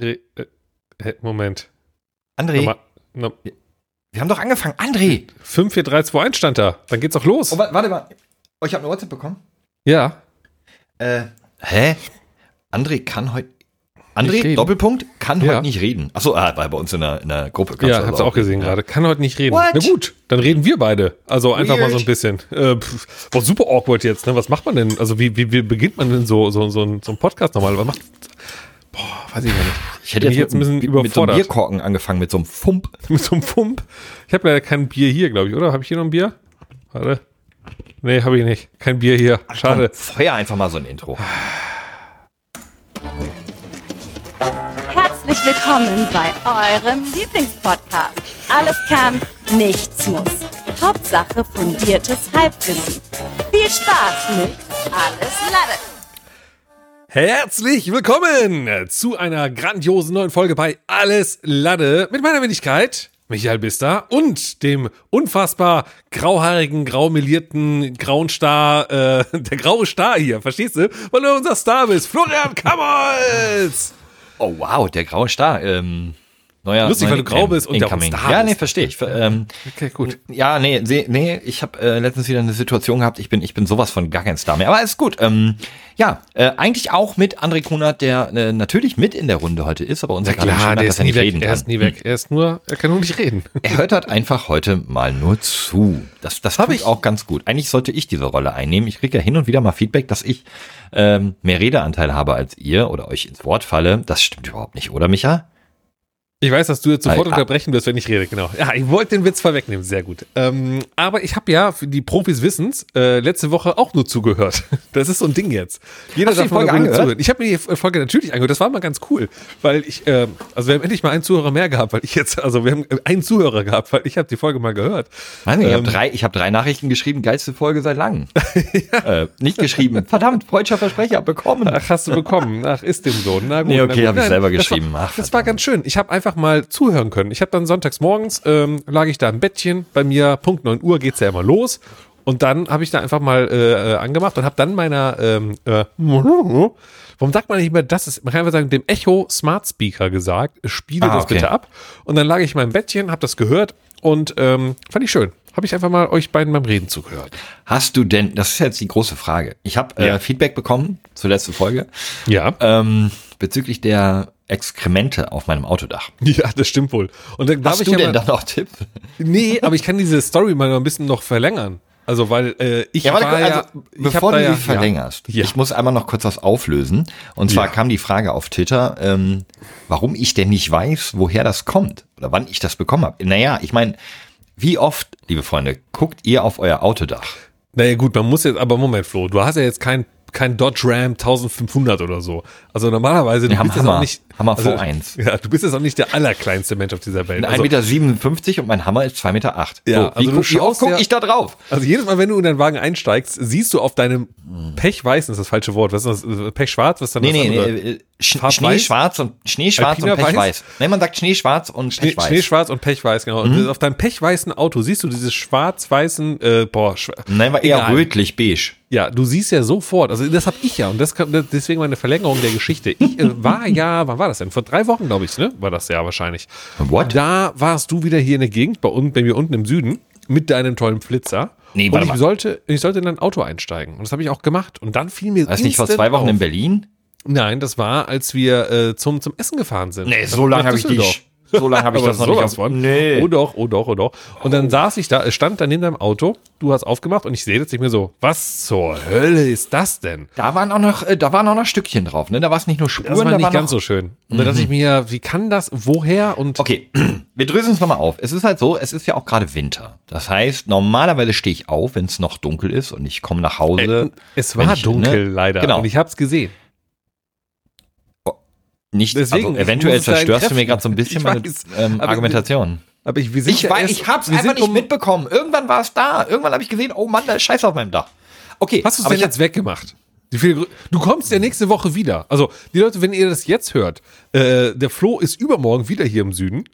André, äh, Moment. André, Nochmal, no, wir haben doch angefangen. André! 5, 4, 3, 2, 1 stand da. Dann geht's auch los. Oh, wa- warte mal. Oh, ich habe eine WhatsApp bekommen. Ja. Äh, hä? André kann heute. André. Doppelpunkt, kann Ja. heute nicht reden. Achso, ah, war bei uns in der, in der Gruppe. Ja, du hab's also auch gesehen ja. gerade. Kann heute nicht reden. What? Na gut, dann reden wir beide. Also einfach mal so ein Weird. bisschen. Äh, pff, boah, super awkward jetzt. Ne? Was macht man denn? Also wie, wie, wie beginnt man denn so, so, so, so ein Podcast nochmal? Was macht. Boah, weiß ich gar nicht. Ich hätte jetzt, jetzt ein bisschen mit, mit so einem überfordert. Bierkorken angefangen, mit so einem Fump. Mit so einem Fump. Ich habe leider kein Bier hier, glaube ich, oder? Habe ich hier noch ein Bier? Warte. Nee, habe ich nicht. Kein Bier hier. Schade. Komm, Feuer einfach mal so ein Intro. Herzlich willkommen bei eurem Lieblingspodcast. Alles kann, nichts muss. Hauptsache fundiertes Halbwissen. Viel Spaß mit Alles Lade. Herzlich willkommen zu einer grandiosen neuen Folge bei Alles Lade mit meiner Wenigkeit Michael Bister und dem unfassbar grauhaarigen, graumelierten grauen Star, äh, der graue Star hier, verstehst du? Weil du unser Star bist, Florian Kammers! Oh, wow, der graue Star. Ähm, neuer, Lustig, neuer weil du grau bist und der Incoming. Star Ja, nee, verstehe ich. Ähm, Okay, gut. ja, nee, nee, ich habe äh, letztens wieder eine Situation gehabt, ich bin, ich bin sowas von gar kein Star mehr. Aber ist gut. Ähm, ja, äh, eigentlich auch mit André Kunert, der äh, natürlich mit in der Runde heute ist, aber unser gerade der dass er nicht weg, reden er kann. ist nie weg, er ist nur, er kann nur nicht reden. Er hört halt einfach heute mal nur zu. Das, das habe ich auch ganz gut. Eigentlich sollte ich diese Rolle einnehmen. Ich kriege ja hin und wieder mal Feedback, dass ich ähm, mehr Redeanteil habe als ihr oder euch ins Wort falle. Das stimmt überhaupt nicht, oder Micha? Ich weiß, dass du jetzt sofort Ah, unterbrechen wirst, wenn ich rede, genau. Ja, ich wollte den Witz vorwegnehmen, sehr gut. Ähm, aber ich habe ja, für die Profis wissen's, äh, letzte Woche auch nur zugehört. Das ist so ein Ding jetzt. Jeder darf mal zuhören. Ich habe mir die Folge natürlich angehört, das war mal ganz cool, weil ich, ähm, also wir haben endlich mal einen Zuhörer mehr gehabt, weil ich jetzt, also wir haben einen Zuhörer gehabt, weil ich habe die Folge mal gehört. Nein, ich Ähm, habe drei, ich hab drei Nachrichten geschrieben, geilste Folge seit langem. äh, nicht geschrieben. Verdammt, freudscher Versprecher bekommen. Ach, hast du bekommen. Ach, ist dem so. Na gut. Nee, okay, gut. hab ich selber das geschrieben. War, Ach, das war ganz schön. Ich habe einfach mal zuhören können. Ich habe dann sonntags morgens, ähm, lag ich da im Bettchen. Bei mir, Punkt 9 Uhr geht's ja immer los. Und dann habe ich da einfach mal äh, äh, angemacht und habe dann meiner, ähm, äh, warum sagt man nicht mehr, das ist, man kann einfach sagen, dem Echo Smart Speaker gesagt, spiele Ah, das okay. bitte ab. Und dann lag ich in meinem Bettchen, habe das gehört und ähm, fand ich schön. Habe ich einfach mal euch beiden beim Reden zugehört. Hast du denn, das ist jetzt die große Frage. Ich habe äh, Ja. Feedback bekommen zur letzten Folge Ja. ähm, bezüglich der Exkremente auf meinem Autodach. Ja, das stimmt wohl. Und dann Hast ich du ja denn mal, da noch Tipp? Nee, aber ich kann diese Story mal noch ein bisschen noch verlängern. Also, weil äh, ich Ja, warte, war ja, also, ich bevor du ja, verlängerst, Ja. ich muss einmal noch kurz was auflösen. Und zwar Ja. kam die Frage auf Twitter, ähm, warum ich denn nicht weiß, woher das kommt oder wann ich das bekommen habe. Naja, ich meine, wie oft, liebe Freunde, guckt ihr auf euer Autodach? Naja, gut, man muss jetzt, aber Moment, Flo, du hast ja jetzt kein, kein Dodge Ram 1500 oder so. Also normalerweise, du Wir haben bist Hammer. auch nicht. Hammer also, V1. Ja, du bist jetzt auch nicht der allerkleinste Mensch auf dieser Welt. Also, bin 1,57 Meter und mein Hammer ist 2,8 Meter. Ja, so, wie, also du guck, wie schaust gucke ja- ich da drauf? also jedes Mal, wenn du in deinen Wagen einsteigst, siehst du auf deinem Pechweißen, ist das falsche Wort, was ist das? Pechschwarz, was ist dann Nee, das nee, andere? nee, äh, Sch? Schneeschwarz und Schneeschwarz und Pechweiß. Nein, man sagt Schneeschwarz und Schnee, Pechweiß. Schneeschwarz und Pechweiß, genau. Mhm. Und auf deinem pechweißen Auto siehst du dieses schwarz-weißen, äh, boah, schwa- Nein, war eher Egal. rötlich beige. Ja, du siehst ja sofort, also das habe ich ja und das deswegen meine Verlängerung der Geschichte. Ich äh, war ja, wann war das denn? Vor drei Wochen, glaube ich, ne? War das ja wahrscheinlich. What? Da warst du wieder hier in der Gegend, bei, uns, bei mir unten im Süden, mit deinem tollen Flitzer. Nee, und warte ich mal. sollte, ich sollte in dein Auto einsteigen. Und das habe ich auch gemacht. Und dann fiel mir. War das nicht vor zwei Wochen auf. in Berlin? Nein, das war, als wir äh, zum, zum Essen gefahren sind. Nee, so lange habe ich dich. So lange habe ich das noch nicht. auf- von. Nee. Oh doch, oh doch, oh doch. Und dann saß ich da, es stand da neben deinem Auto, du hast aufgemacht und ich sehe jetzt nicht mehr so, was zur Hölle ist das denn? Da waren auch noch, äh, da waren auch noch Stückchen drauf, ne? Da war es nicht nur Spuren, Das war da nicht war ganz noch, so schön. Und dann dachte ich mir, wie kann das, woher und Okay, wir dröseln es nochmal auf. Es ist halt so, es ist ja auch gerade Winter. Das heißt, normalerweise stehe ich auf, wenn es noch dunkel ist und ich komme nach Hause. Äh, es war ich, dunkel ne? leider Genau. und ich habe es gesehen. Nicht, deswegen, also eventuell zerstörst du mir gerade so ein bisschen meine ähm, Argumentation. Aber ich, wir sind Ich, ja weiß, erst- ich hab's einfach nicht um- mitbekommen. Irgendwann war es da. Irgendwann habe ich gesehen, oh Mann, da ist Scheiße auf meinem Dach. Okay, Hast du es denn jetzt weggemacht? Du kommst ja nächste Woche wieder. Also, die Leute, wenn ihr das jetzt hört, äh, der Flo ist übermorgen wieder hier im Süden.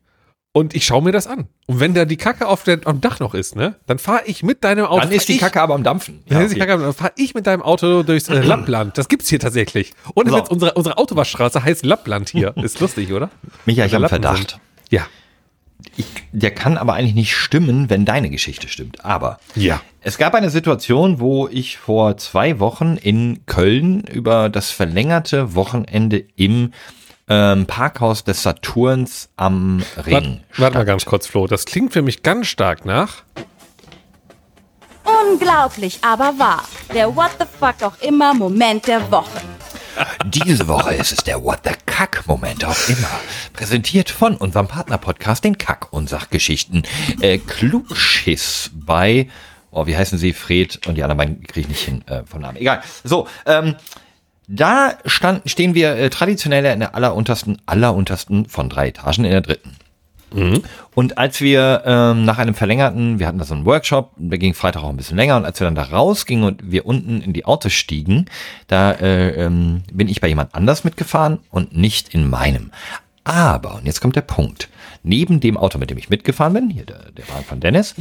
Und ich schaue mir das an. Und wenn da die Kacke auf der, am Dach noch ist, ne, dann fahre ich mit deinem Auto. Dann ist die ich, Kacke aber am Dampfen. Dann, Ja, ist die okay. Kacke, dann fahre ich mit deinem Auto durchs äh, Lappland. Das gibt's hier tatsächlich. Und So. jetzt unsere, unsere Autowaschstraße heißt Lappland hier. Ist lustig, oder? Micha, ich habe Verdacht. sind. Ja. Ich, der kann aber eigentlich nicht stimmen, wenn deine Geschichte stimmt. Aber Ja. es gab eine Situation, wo ich vor zwei Wochen in Köln über das verlängerte Wochenende im ähm, Parkhaus des Saturns am Ring. Warte, warte mal ganz kurz, Flo. Das klingt für mich ganz stark nach. Unglaublich, aber wahr. Der What the fuck auch immer Moment der Woche. Diese Woche ist es der What the Kack-Moment auch immer. Präsentiert von unserem Partner-Podcast, den Kack- und Sachgeschichten. Äh, Klugschiss bei, oh, wie heißen sie? Fred und die anderen beiden kriege ich nicht hin äh, von Namen. Egal. So, ähm, da stand, stehen wir äh, traditionell in der alleruntersten, alleruntersten von drei Etagen in der dritten. Und als wir ähm, nach einem verlängerten, wir hatten da so einen Workshop, der ging Freitag auch ein bisschen länger, und als wir dann da rausgingen und wir unten in die Autos stiegen, da äh, ähm, bin ich bei jemand anders mitgefahren und nicht in meinem. Aber, und jetzt kommt der Punkt, neben dem Auto, mit dem ich mitgefahren bin, hier der, der Wagen von Dennis,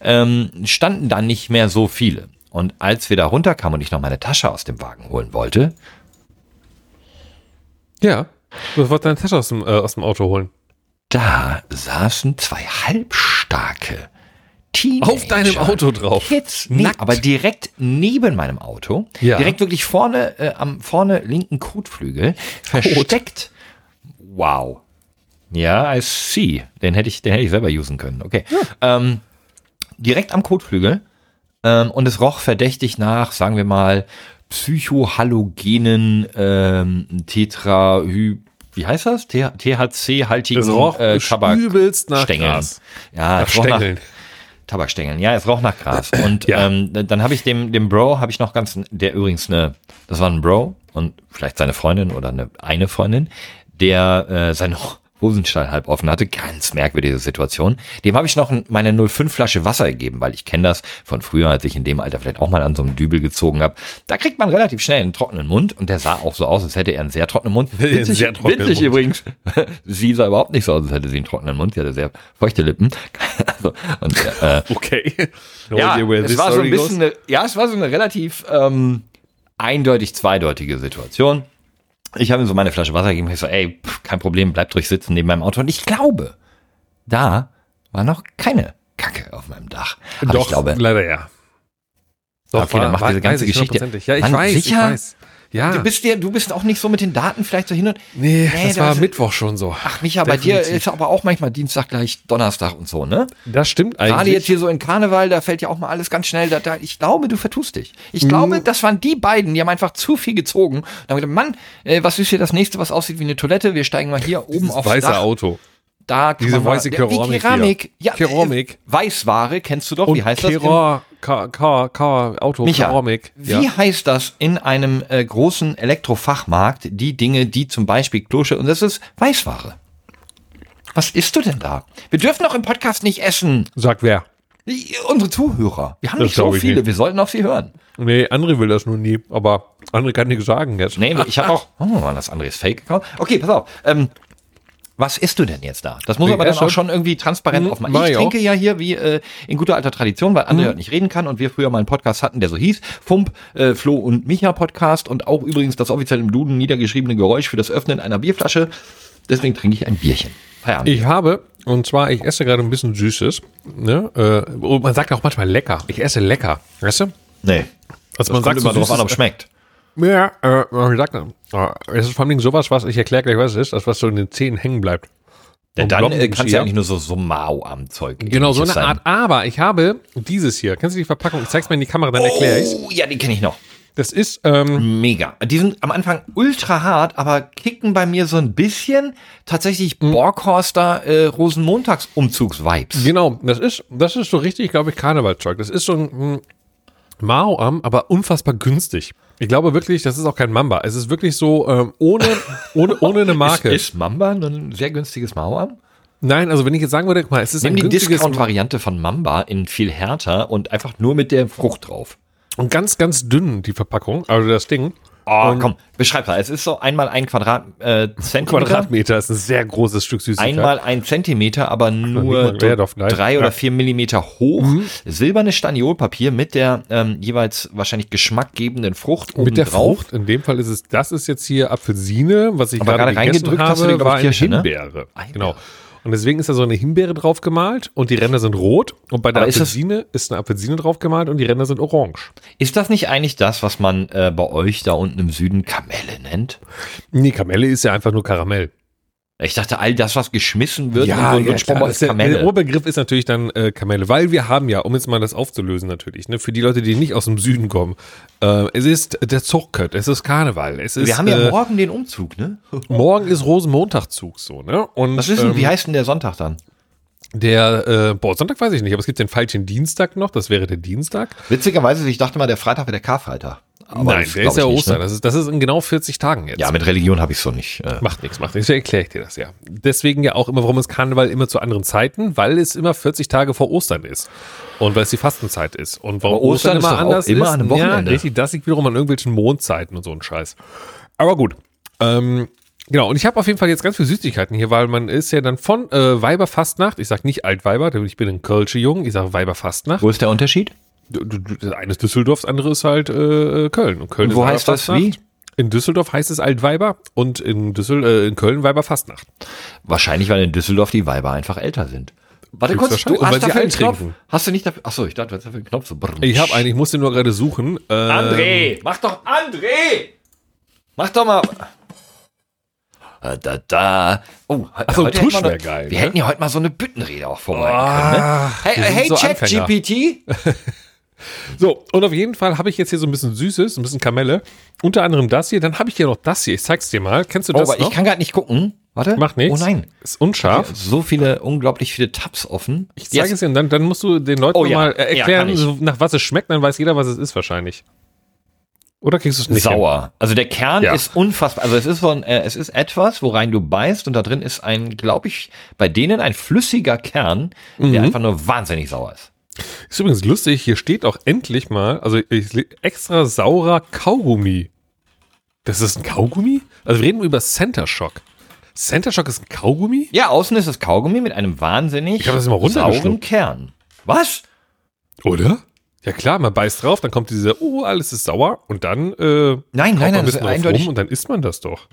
ähm, standen da nicht mehr so viele. Und als wir da runterkamen und ich noch meine Tasche aus dem Wagen holen wollte, Ja. Du wolltest deine Tasche aus dem, äh, aus dem Auto holen. da saßen zwei halbstarke Teenager. Auf deinem Auto drauf. Kids, nee, Nackt. aber direkt neben meinem Auto, Ja. direkt wirklich vorne, äh, am vorne linken Kotflügel, versteckt. Wow. Ja, I see. Den hätte ich, den hätte ich selber usen können. Okay. Ähm, direkt am Kotflügel. Ähm, und es roch verdächtig nach, sagen wir mal, psychohalogenen ähm, Tetrahy, wie heißt das? THC-haltigen äh, Tabak. übelst nach Stängeln. Gras. Ja, Nach es roch nach, Stängeln. Tabakstängeln. Ja, es roch nach Gras. Und Ja. ähm, dann habe ich dem, dem Bro, habe ich noch ganz, der übrigens eine, das war ein Bro und vielleicht seine Freundin oder eine, eine Freundin, der äh, seine Hosenstall halb offen hatte. Ganz merkwürdige Situation. Dem habe ich noch ein- meine 05 Flasche Wasser gegeben, weil ich kenne das von früher, als ich in dem Alter vielleicht auch mal an so einem Dübel gezogen habe. Da kriegt man relativ schnell einen trockenen Mund und der sah auch so aus, als hätte er einen sehr trockenen Mund. Witzig, sehr trockenen witzig Mund. übrigens. Sie sah überhaupt nicht so aus, als hätte sie einen trockenen Mund. Sie hatte sehr feuchte Lippen. also, und, äh, Okay. No ja, es war so ein bisschen, eine, ja, es war so eine relativ ähm, eindeutig zweideutige Situation. Ich habe ihm so meine Flasche Wasser gegeben. Ich so, ey, pff, kein Problem, bleib ruhig sitzen neben meinem Auto. Und ich glaube, da war noch keine Kacke auf meinem Dach. Aber Doch, ich glaube, leider ja. Okay, dann macht diese ganze Geschichte-. Ja, ich Mann, weiß, sicher? ich weiß. Ja. du bist dir, du bist auch nicht so mit den Daten vielleicht so hin und. nee, das war das- Mittwoch schon so. Ach, Micha, bei dir Definitiv. ist aber auch manchmal Dienstag gleich Donnerstag und so, ne? Das stimmt Gerade eigentlich. jetzt hier so in Karneval, da fällt ja auch mal alles ganz schnell. Da, da, ich glaube, du vertust dich. Ich glaube, Mhm. das waren die beiden, die haben einfach zu viel gezogen. Und haben gedacht, Mann, äh, was ist hier das nächste, was aussieht wie eine Toilette? Wir steigen mal hier oben aufs weiße Dach. Auto. Da Diese mal- weiße Ja, Keramik Keramik. Ja, Keramik. Äh, Weißware, kennst du doch. Und wie heißt das? Ka, Ka, Ka, Auto, Micha, Keramik. wie heißt das in einem äh, großen Elektrofachmarkt, die Dinge, die zum Beispiel Klosche, und das ist Weißware. Was isst du denn da? Wir dürfen doch im Podcast nicht essen. Sag wer. Die, unsere Zuhörer. Wir haben Das nicht so viele, nicht. wir sollten auf sie hören. Nee, André will das nur nie, aber André kann nichts sagen jetzt. Nee, ich habe auch. Oh, war das andere ist Fake-Account? Okay, pass auf. Ähm, was isst du denn jetzt da? Das muss aber dann auch schon irgendwie transparent Mhm, aufmachen. mach Ich trinke ja hier wie äh, in guter alter Tradition, weil André heute nicht reden kann und wir früher mal einen Podcast hatten, der so hieß. Fump, äh, Flo und Micha Podcast und auch übrigens das offiziell im Duden niedergeschriebene Geräusch für das Öffnen einer Bierflasche. Deswegen trinke ich ein Bierchen. Feierabend. Ich habe, und zwar, ich esse gerade ein bisschen Süßes. Ne? Äh, und man sagt auch manchmal lecker. Ich esse lecker. Weißt du? nee. Also Man kommt immer drauf an, ob es schmeckt. Ja, äh, wie sagt man? Äh, Es ist vor allem sowas, was, ich erkläre gleich, was es ist, das was so in den Zähnen hängen bleibt. Und dann äh, kannst du ja eigentlich nur so, so Mau am Zeug. Genau, so eine sein. Art. Aber ich habe dieses hier. Kennst du die Verpackung? Ich zeig's mal in die Kamera, dann erkläre ich's. Oh, ja, die kenne ich noch. Das ist, ähm, Mega. Die sind am Anfang ultra hart, aber kicken bei mir so ein bisschen tatsächlich Mhm. Borghorster äh, Rosenmontags-Umzugs-Vibes. genau, das ist, das ist so richtig, glaube ich, Karnevalzeug. Das ist so ein hm, Mao-Am, aber unfassbar günstig. Ich glaube wirklich, das ist auch kein Mamba. Es ist wirklich so, ähm, ohne, ohne, ohne eine Marke. Ist, ist Mamba ein sehr günstiges Mauern? Nein, also wenn ich jetzt sagen würde, guck mal, es ist Nimm ein die Discount-Variante von Mamba in viel härter und einfach nur mit der Frucht drauf. und ganz, ganz dünn, die Verpackung, also das Ding. Oh, und komm, beschreib mal. Es ist so einmal ein Quadrat, äh, Zentimeter. Quadratmeter ist ein sehr großes Stück Süßigkeit. Einmal ein Zentimeter, aber nur drei oder vier Millimeter hoch. Mhm. Silbernes Staniolpapier mit der ähm, jeweils wahrscheinlich geschmackgebenden Frucht oben Mit der drauf. Frucht, in dem Fall ist es, das ist jetzt hier Apfelsine, was ich aber gerade reingedrückt habe, hast du war eine Kirsche, ne? Himbeere. Ne? Genau. Und deswegen ist da so eine Himbeere drauf gemalt und die Ränder sind rot. Und bei der Aber Apfelsine ist, ist, eine Apfelsine drauf gemalt und die Ränder sind orange. Ist das nicht eigentlich das, was man äh, bei euch da unten im Süden Kamelle nennt? Nee, Kamelle ist ja einfach nur Karamell. Ich dachte, all das, was geschmissen wird, ja, so, ja, klar, ist Kamelle. Der Oberbegriff ist natürlich dann äh, Kamelle, weil wir haben ja, um jetzt mal das aufzulösen natürlich, ne, für die Leute, die nicht aus dem Süden kommen, äh, es ist der Zuckert, es ist Karneval, es ist. Wir haben ja äh, morgen den Umzug, ne? morgen ist Rosenmontagszug so, ne? Und was ist denn, ähm, wie heißt denn der Sonntag dann? Der, äh, boah, Sonntag weiß ich nicht, aber es gibt den falschen Dienstag noch, das wäre der Dienstag. Witzigerweise, ich dachte mal, der Freitag wäre der Karfreitag. Aber Nein, der ist ja Ostern. Ne? Das, ist, das ist in genau 40 Tagen jetzt. Ja, mit Religion habe ich so nicht. Äh. Macht nichts, macht nichts. erkläre ich dir das ja. Deswegen ja auch immer, warum ist Karneval immer zu anderen Zeiten? Weil es immer 40 Tage vor Ostern ist. Und weil es die Fastenzeit ist. Und warum Aber Ostern, Ostern immer anders immer ist. An einem Wochenende. Ja, richtig, das liegt wiederum an irgendwelchen Mondzeiten und so ein Scheiß. Aber gut. Ähm, Genau, und ich habe auf jeden Fall jetzt ganz viele Süßigkeiten hier, weil man ist ja dann von äh, Weiberfastnacht, ich sag nicht Altweiber, denn ich bin ein Kölsche Jung, ich sag Weiberfastnacht. Wo ist der Unterschied? Eines Düsseldorf, das andere ist halt äh, Köln. Und Köln und wo heißt das wie? In Düsseldorf heißt es Altweiber und in, Düssel äh, in Köln Weiberfastnacht. Wahrscheinlich, weil in Düsseldorf die Weiber einfach älter sind. Warte kurz, du hast dafür einen Knopf. Hast du nicht dafür? Achso, ich dachte, du hast dafür einen Knopf. So ich habe einen, ich muss den nur gerade suchen. Ähm, André, mach doch André! Mach doch mal. Äh, da, da. Oh, Achso, Tusch wäre geil. Wir ne? hätten ja heute mal so eine Büttenrede auch vorbereiten können. Ne? Hey, hey so ChatGPT. so, und auf jeden Fall habe ich jetzt hier so ein bisschen Süßes, ein bisschen Kamelle. Unter anderem das hier. Dann habe ich hier noch das hier. Ich zeig's dir mal. Kennst du das? Oh, aber noch? ich kann gerade nicht gucken. Warte. Macht nichts. Oh nein. Ist unscharf. So viele, unglaublich viele Tabs offen. Ich zeige yes. es dir und dann, dann musst du den Leuten oh, ja. mal erklären, ja, nach was es schmeckt. Dann weiß jeder, was es ist wahrscheinlich. Oder kriegst du es nicht? Sauer. Hin? Also der Kern ja. ist unfassbar. Also es ist so ein, äh, es ist etwas, worein du beißt und da drin ist ein, glaube ich, bei denen ein flüssiger Kern, mhm. der einfach nur wahnsinnig sauer ist. Ist übrigens lustig, hier steht auch endlich mal, also extra saurer Kaugummi. Das ist ein Kaugummi? Also wir reden über Center Shock. Center Shock ist ein Kaugummi? Ja, außen ist es Kaugummi mit einem wahnsinnig ich das immer sauren Kern. Was? Oder? Ja klar, man beißt drauf, dann kommt diese, oh, alles ist sauer und dann äh, nein, nein, nein, das ist eindeutig rum und dann isst man das doch.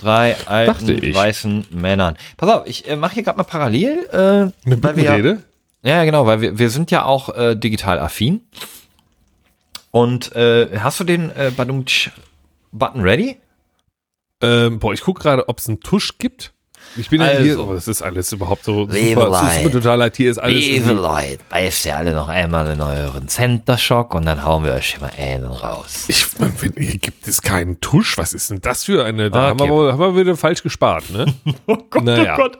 Drei alten weißen Männern. Pass auf, ich äh, mache hier gerade mal parallel. Äh, Eine weil wir Rede? Ja, genau, weil wir, wir sind ja auch äh, digital affin. Und äh, hast du den äh, Button ready? Ähm, boah, ich gucke gerade, ob es einen Tusch gibt. Ich bin also, ja hier, oh, das ist alles überhaupt so super, super total. Hier ist alles. Liebe Leute, beißt ihr alle noch einmal in euren Center Shock und dann hauen wir euch mal einen raus. Ich finde, hier gibt es keinen Tusch. Was ist denn das für eine? Da okay. haben, wir, wohl, haben wir wieder falsch gespart, ne? oh Gott, oh naja. oh Gott.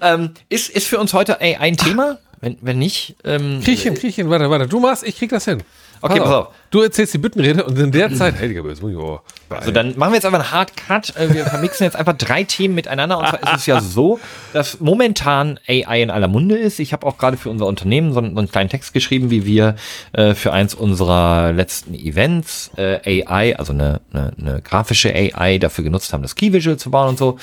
Ähm, ist, ist für uns heute ey, ein Thema? Wenn, wenn nicht. Ähm, krieg ich hin, krieg ich hin, warte, warte. Du machst, ich krieg das hin. Okay, pass auf. Du erzählst die Büttenrede und in der Zeit, heiliger Böse, oh, Also dann machen wir jetzt einfach einen Hard Cut. Äh, wir vermixen jetzt einfach drei Themen miteinander. Und zwar ist es ja so, dass momentan AI in aller Munde ist. Ich habe auch gerade für unser Unternehmen so einen, so einen, kleinen Text geschrieben, wie wir äh, für eins unserer letzten Events äh, AI, also eine, eine, eine grafische AI, dafür genutzt haben, das Key Visual zu bauen und so.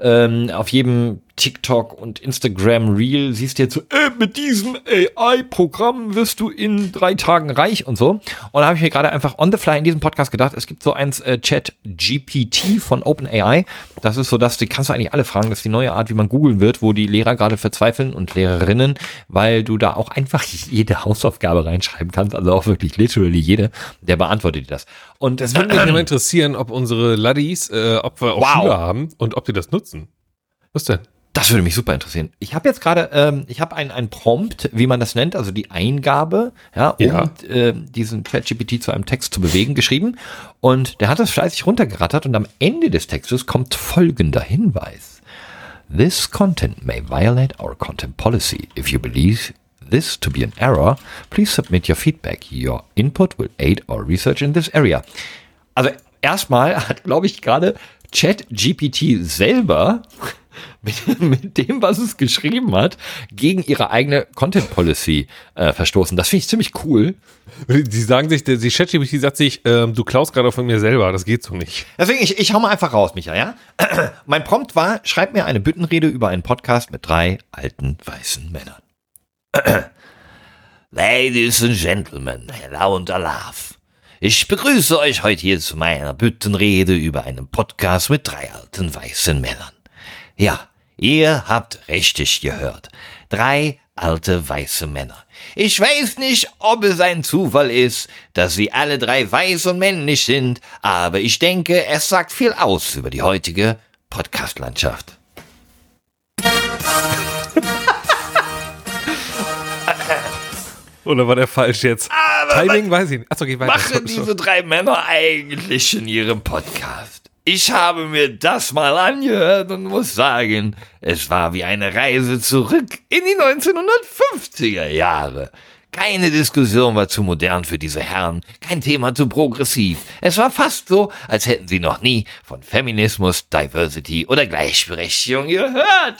Ähm, auf jedem TikTok und Instagram Reel siehst du jetzt so, äh, mit diesem AI-Programm wirst du in drei Tagen reich und so. Und da habe ich mir gerade einfach on the fly in diesem Podcast gedacht, es gibt so eins äh, Chat GPT von OpenAI. Das ist so, dass die kannst du eigentlich alle fragen. Das ist die neue Art, wie man googeln wird, wo die Lehrer gerade verzweifeln und Lehrerinnen, weil du da auch einfach jede Hausaufgabe reinschreiben kannst, also auch wirklich literally jede, der beantwortet dir das. Und es würde mich immer interessieren, ob unsere Laddies, äh, ob wir auch wow. Schüler haben und ob die das nutzen. Was denn? Das würde mich super interessieren. Ich habe jetzt gerade, ähm, ich habe ein, ein Prompt, wie man das nennt, also die Eingabe, ja, um ja. Äh, diesen ChatGPT zu einem Text zu bewegen, geschrieben. Und der hat das fleißig runtergerattert und am Ende des Textes kommt folgender Hinweis. This content may violate our content policy. If you believe this to be an error, please submit your feedback. Your input will aid our research in this area. Also erstmal hat, glaube ich, gerade ChatGPT selber mit, mit dem, was es geschrieben hat, gegen ihre eigene Content Policy äh, verstoßen. Das finde ich ziemlich cool. Die sagen sich, die ChatGPT sagt sich, ähm, du klaust gerade von mir selber, das geht so nicht. Deswegen, ich, ich hau mal einfach raus, Micha, ja? mein Prompt war, schreib mir eine Büttenrede über einen Podcast mit drei alten weißen Männern. Ladies and Gentlemen, hello und alaf. Ich begrüße euch heute hier zu meiner Büttenrede über einen Podcast mit drei alten weißen Männern. Ja, ihr habt richtig gehört. Drei alte weiße Männer. Ich weiß nicht, ob es ein Zufall ist, dass sie alle drei weiß und männlich sind, aber ich denke, es sagt viel aus über die heutige Podcast-Landschaft. Oder war der falsch jetzt? Aber Timing weiß ich nicht. Achso, geh weiter. machen diese drei Männer eigentlich in ihrem Podcast? Ich habe mir das mal angehört und muss sagen, es war wie eine Reise zurück in die 1950er Jahre. Keine Diskussion war zu modern für diese Herren, kein Thema zu progressiv. Es war fast so, als hätten sie noch nie von Feminismus, Diversity oder Gleichberechtigung gehört.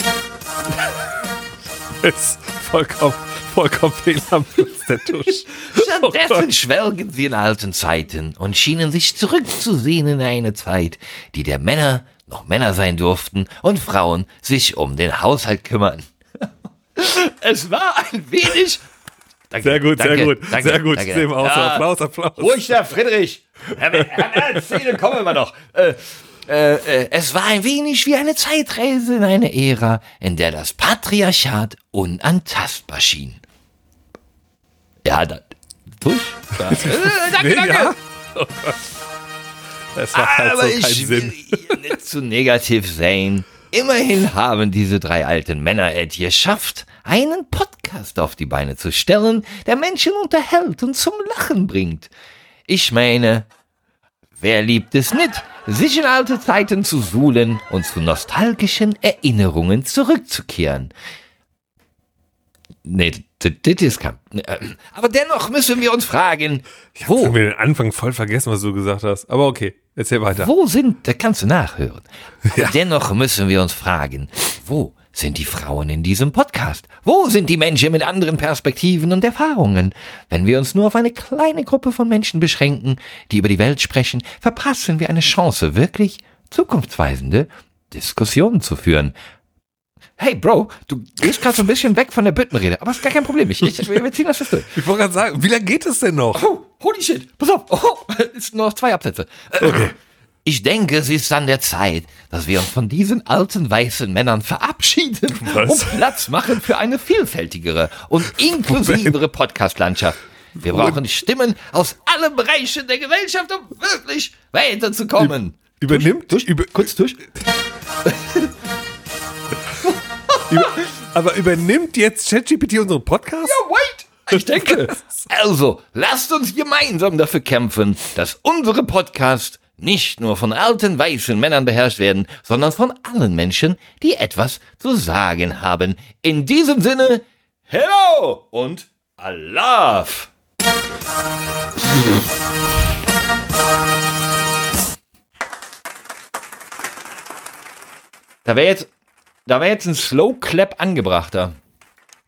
ist vollkommen, vollkommen fehl am Platz, der Tusch. Oh Stattdessen schwelgen sie in alten Zeiten und schienen sich zurückzusehen in eine Zeit, die der Männer noch Männer sein durften und Frauen sich um den Haushalt kümmern. Es war ein wenig. Danke, Sehr gut, danke, sehr gut, danke, sehr gut. danke. Wir aus. Ja, Applaus, Applaus. Ruhig, der Friedrich. Herr, Herr Erzählen, kommen wir noch. Äh, äh, äh, es war ein wenig wie eine Zeitreise in eine Ära, in der das Patriarchat unantastbar schien. Ja, da, durch? Da. Äh, danke, danke. ja. Oh Gott. Das macht halt Aber so ich keinen will Sinn. hier nicht zu negativ sein. Immerhin haben diese drei alten Männer es geschafft, einen Podcast auf die Beine zu stellen, der Menschen unterhält und zum Lachen bringt. Ich meine, wer liebt es nicht, sich in alte Zeiten zu suhlen und zu nostalgischen Erinnerungen zurückzukehren? Nee, äh, Aber dennoch müssen wir uns fragen, wo Ich habe den Anfang voll vergessen, was du gesagt hast. Aber okay, erzähl weiter. Wo sind, da kannst du nachhören. Aber dennoch müssen wir uns fragen, wo sind die Frauen in diesem Podcast? Wo sind die Menschen mit anderen Perspektiven und Erfahrungen? Wenn wir uns nur auf eine kleine Gruppe von Menschen beschränken, die über die Welt sprechen, verpassen wir eine Chance, wirklich zukunftsweisende Diskussionen zu führen. Hey Bro, du gehst gerade so ein bisschen weg von der Büttenrede, aber ist gar kein Problem. Ich, ich, wir ziehen das jetzt durch. Ich wollte gerade sagen, wie lange geht es denn noch? Oh, holy shit. Pass auf. Oh, ist nur noch zwei Absätze. Äh, Okay. Ich denke, es ist an der Zeit, dass wir uns von diesen alten weißen Männern verabschieden Was? und Platz machen für eine vielfältigere und inklusivere Podcast-Landschaft. Wir brauchen Stimmen aus allen Bereichen der Gesellschaft, um wirklich weiterzukommen. Übernimmt, über, Kurz durch. über, aber übernimmt jetzt ChatGPT unseren Podcast? wait! Ich denke. Also, lasst uns gemeinsam dafür kämpfen, dass unsere Podcasts nicht nur von alten weißen Männern beherrscht werden, sondern von allen Menschen, die etwas zu sagen haben. In diesem Sinne, hello und alaf! Da wäre jetzt, da wäre jetzt ein Slow Clap angebrachter.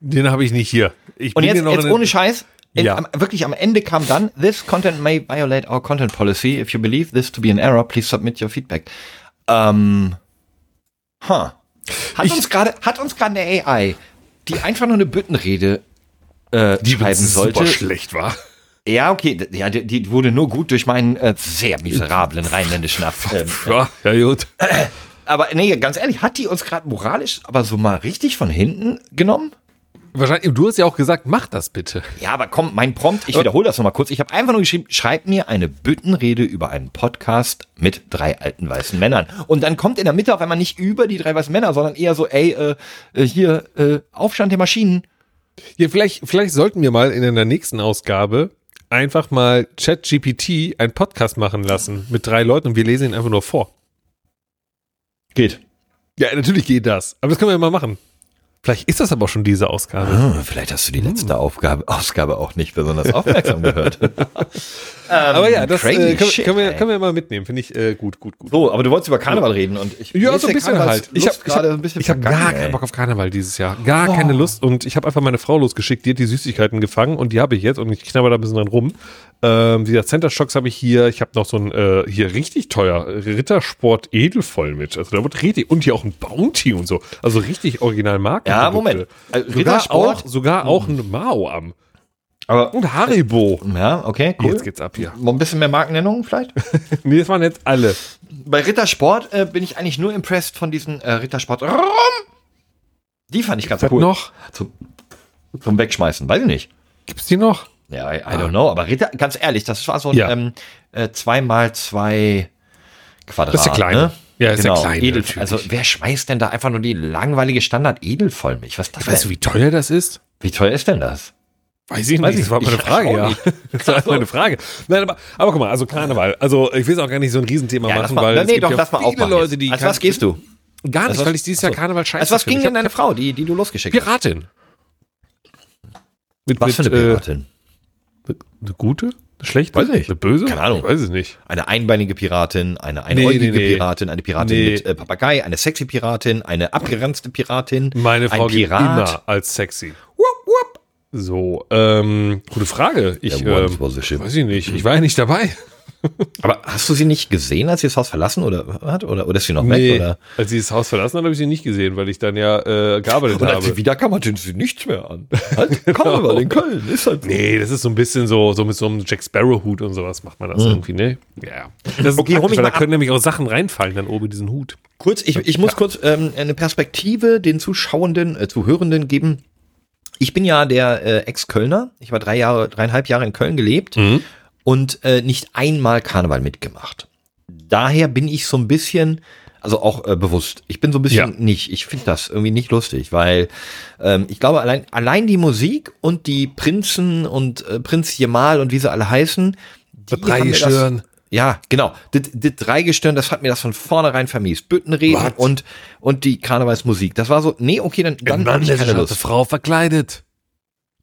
Den habe ich nicht hier. Ich Und bin jetzt, jetzt ohne Scheiß, Ja. am, wirklich am Ende kam dann, this content may violate our content policy. If you believe this to be an error, please submit your feedback. Ähm, huh. Hat Ich- uns gerade, hat uns gerade eine AI, die einfach nur eine Büttenrede äh, die schreiben super sollte. schlecht war. Ja, okay, ja, die, die wurde nur gut durch meinen äh, sehr miserablen rheinländischen Akzent. Ja, ja gut. Aber nee, ganz ehrlich, hat die uns gerade moralisch aber so mal richtig von hinten genommen? Wahrscheinlich, du hast ja auch gesagt, mach das bitte. Ja, aber komm, mein Prompt, ich wiederhole das nochmal kurz. Ich habe einfach nur geschrieben, schreib mir eine Büttenrede über einen Podcast mit drei alten weißen Männern. Und dann kommt in der Mitte auf einmal nicht über die drei weißen Männer, sondern eher so, ey, äh, äh, hier, äh, Aufstand der Maschinen. Ja, vielleicht, vielleicht sollten wir mal in der nächsten Ausgabe einfach mal ChatGPT einen Podcast machen lassen mit drei Leuten und wir lesen ihn einfach nur vor. Geht. Ja, natürlich geht das. Aber das können wir ja mal machen. Vielleicht ist das aber auch schon diese Ausgabe. Ah, vielleicht hast du die letzte Aufgabe, Ausgabe auch nicht besonders aufmerksam gehört. aber ja, das äh, können, shit, können, wir, können wir mal mitnehmen. Finde ich äh, gut, gut, gut. So, aber du wolltest über Karneval reden und ich Ja, so ein bisschen halt. Ich Karnevalslust habe gerade ein bisschen ich hab gar keinen. Bock auf Karneval dieses Jahr. Gar keine Lust. Und ich habe einfach meine Frau losgeschickt. Die hat die Süßigkeiten gefangen und die habe ich jetzt und ich knabber da ein bisschen dran rum. Ähm, gesagt, Center Shocks habe ich hier. Ich habe noch so ein äh, hier richtig teuer Rittersport Edelvoll mit. Also da wird richtig und hier auch ein Bounty und so. Also richtig original Marken. Ja, Moment. Also Sogar Rittersport- auch, sogar auch ein Mao am. Aber, Und Haribo. ja, okay, cool. Jetzt geht's ab hier. Noch ein bisschen mehr Markennennungen vielleicht? Nee, das waren jetzt alle. Bei Rittersport äh, bin ich eigentlich nur impressed von diesen äh, Rittersport. Rum. Die fand ich ganz cool. noch? Zum, zum Wegschmeißen, weiß ich nicht. Gibt's die noch? Ja, I, I don't know. Aber Ritter, ganz ehrlich, das war so ein Ja. ähm, äh, zwei mal zwei Quadrat. Das ist der kleine. Ne? Ja, ist genau, kleine, Edel, natürlich. also wer schmeißt denn da einfach nur die langweilige Standard-Edelvollmilch? Was ist das Weißt du, wie teuer das ist? Wie teuer ist denn das? Weiß ich Weiß nicht, ich das war meine Ich Frage, ja. Das war meine Frage. Nein, aber, aber guck mal, also Karneval. Also ich will es auch gar nicht so ein Riesenthema lass machen, mal, weil nee, es gibt doch, ja viele aufmachen. Leute, die Als kann- was gehst du? Gar nicht, was- weil ich dieses Jahr Achso. Karneval scheiße Als was ging denn Ich deine Frau, die, die du losgeschickt hab- hast? Piratin. Mit, Was für eine äh, Piratin? Eine gute? Eine schlechte? Weiß nicht. Eine böse? Keine Ahnung. Weiß es nicht. Eine einbeinige Piratin, eine einäugige nee, nee. Piratin, eine Piratin Nee. mit äh, Papagei, eine sexy Piratin, eine abgeranzte Piratin, Meine Frau ein geht Pirat. immer als sexy. So, ähm, gute Frage. Ich, once ähm, weiß ich nicht. Ich war ja nicht dabei. Aber hast du sie nicht gesehen, als sie das Haus verlassen oder hat? Oder, oder ist sie noch weg? Oder? Als sie das Haus verlassen hat, habe ich sie nicht gesehen, weil ich dann ja äh, gearbeitet Und als habe. sie wiederkam, hatte sie nichts mehr an. Halt, Karneval in Köln, ist halt so. Nee, das ist so ein bisschen so, so mit so einem Jack Sparrow-Hut und sowas macht man das irgendwie, ne? Ja. Das ist Okay, mich weil mal da können nämlich auch Sachen reinfallen dann oben diesen Hut. Kurz, ich, ich muss kurz ähm, eine Perspektive den Zuschauenden, äh, Zuhörenden geben. Ich bin ja der äh, Ex-Kölner. Ich war drei Jahre, dreieinhalb Jahre in Köln gelebt und äh, nicht einmal Karneval mitgemacht. Daher bin ich so ein bisschen, also auch äh, bewusst, ich bin so ein bisschen Ja. nicht. Ich finde das irgendwie nicht lustig, weil ähm, ich glaube, allein, allein die Musik und die Prinzen und äh, Prinz Jemal und wie sie alle heißen, die drei haben mir das-. Ja, genau. Das, das Dreigestirn, das hat mir das von vornherein vermiest. Büttenreden und, und die Karnevalsmusik. Das war so, nee, okay, dann, dann hab ich keine Lust. Frau verkleidet.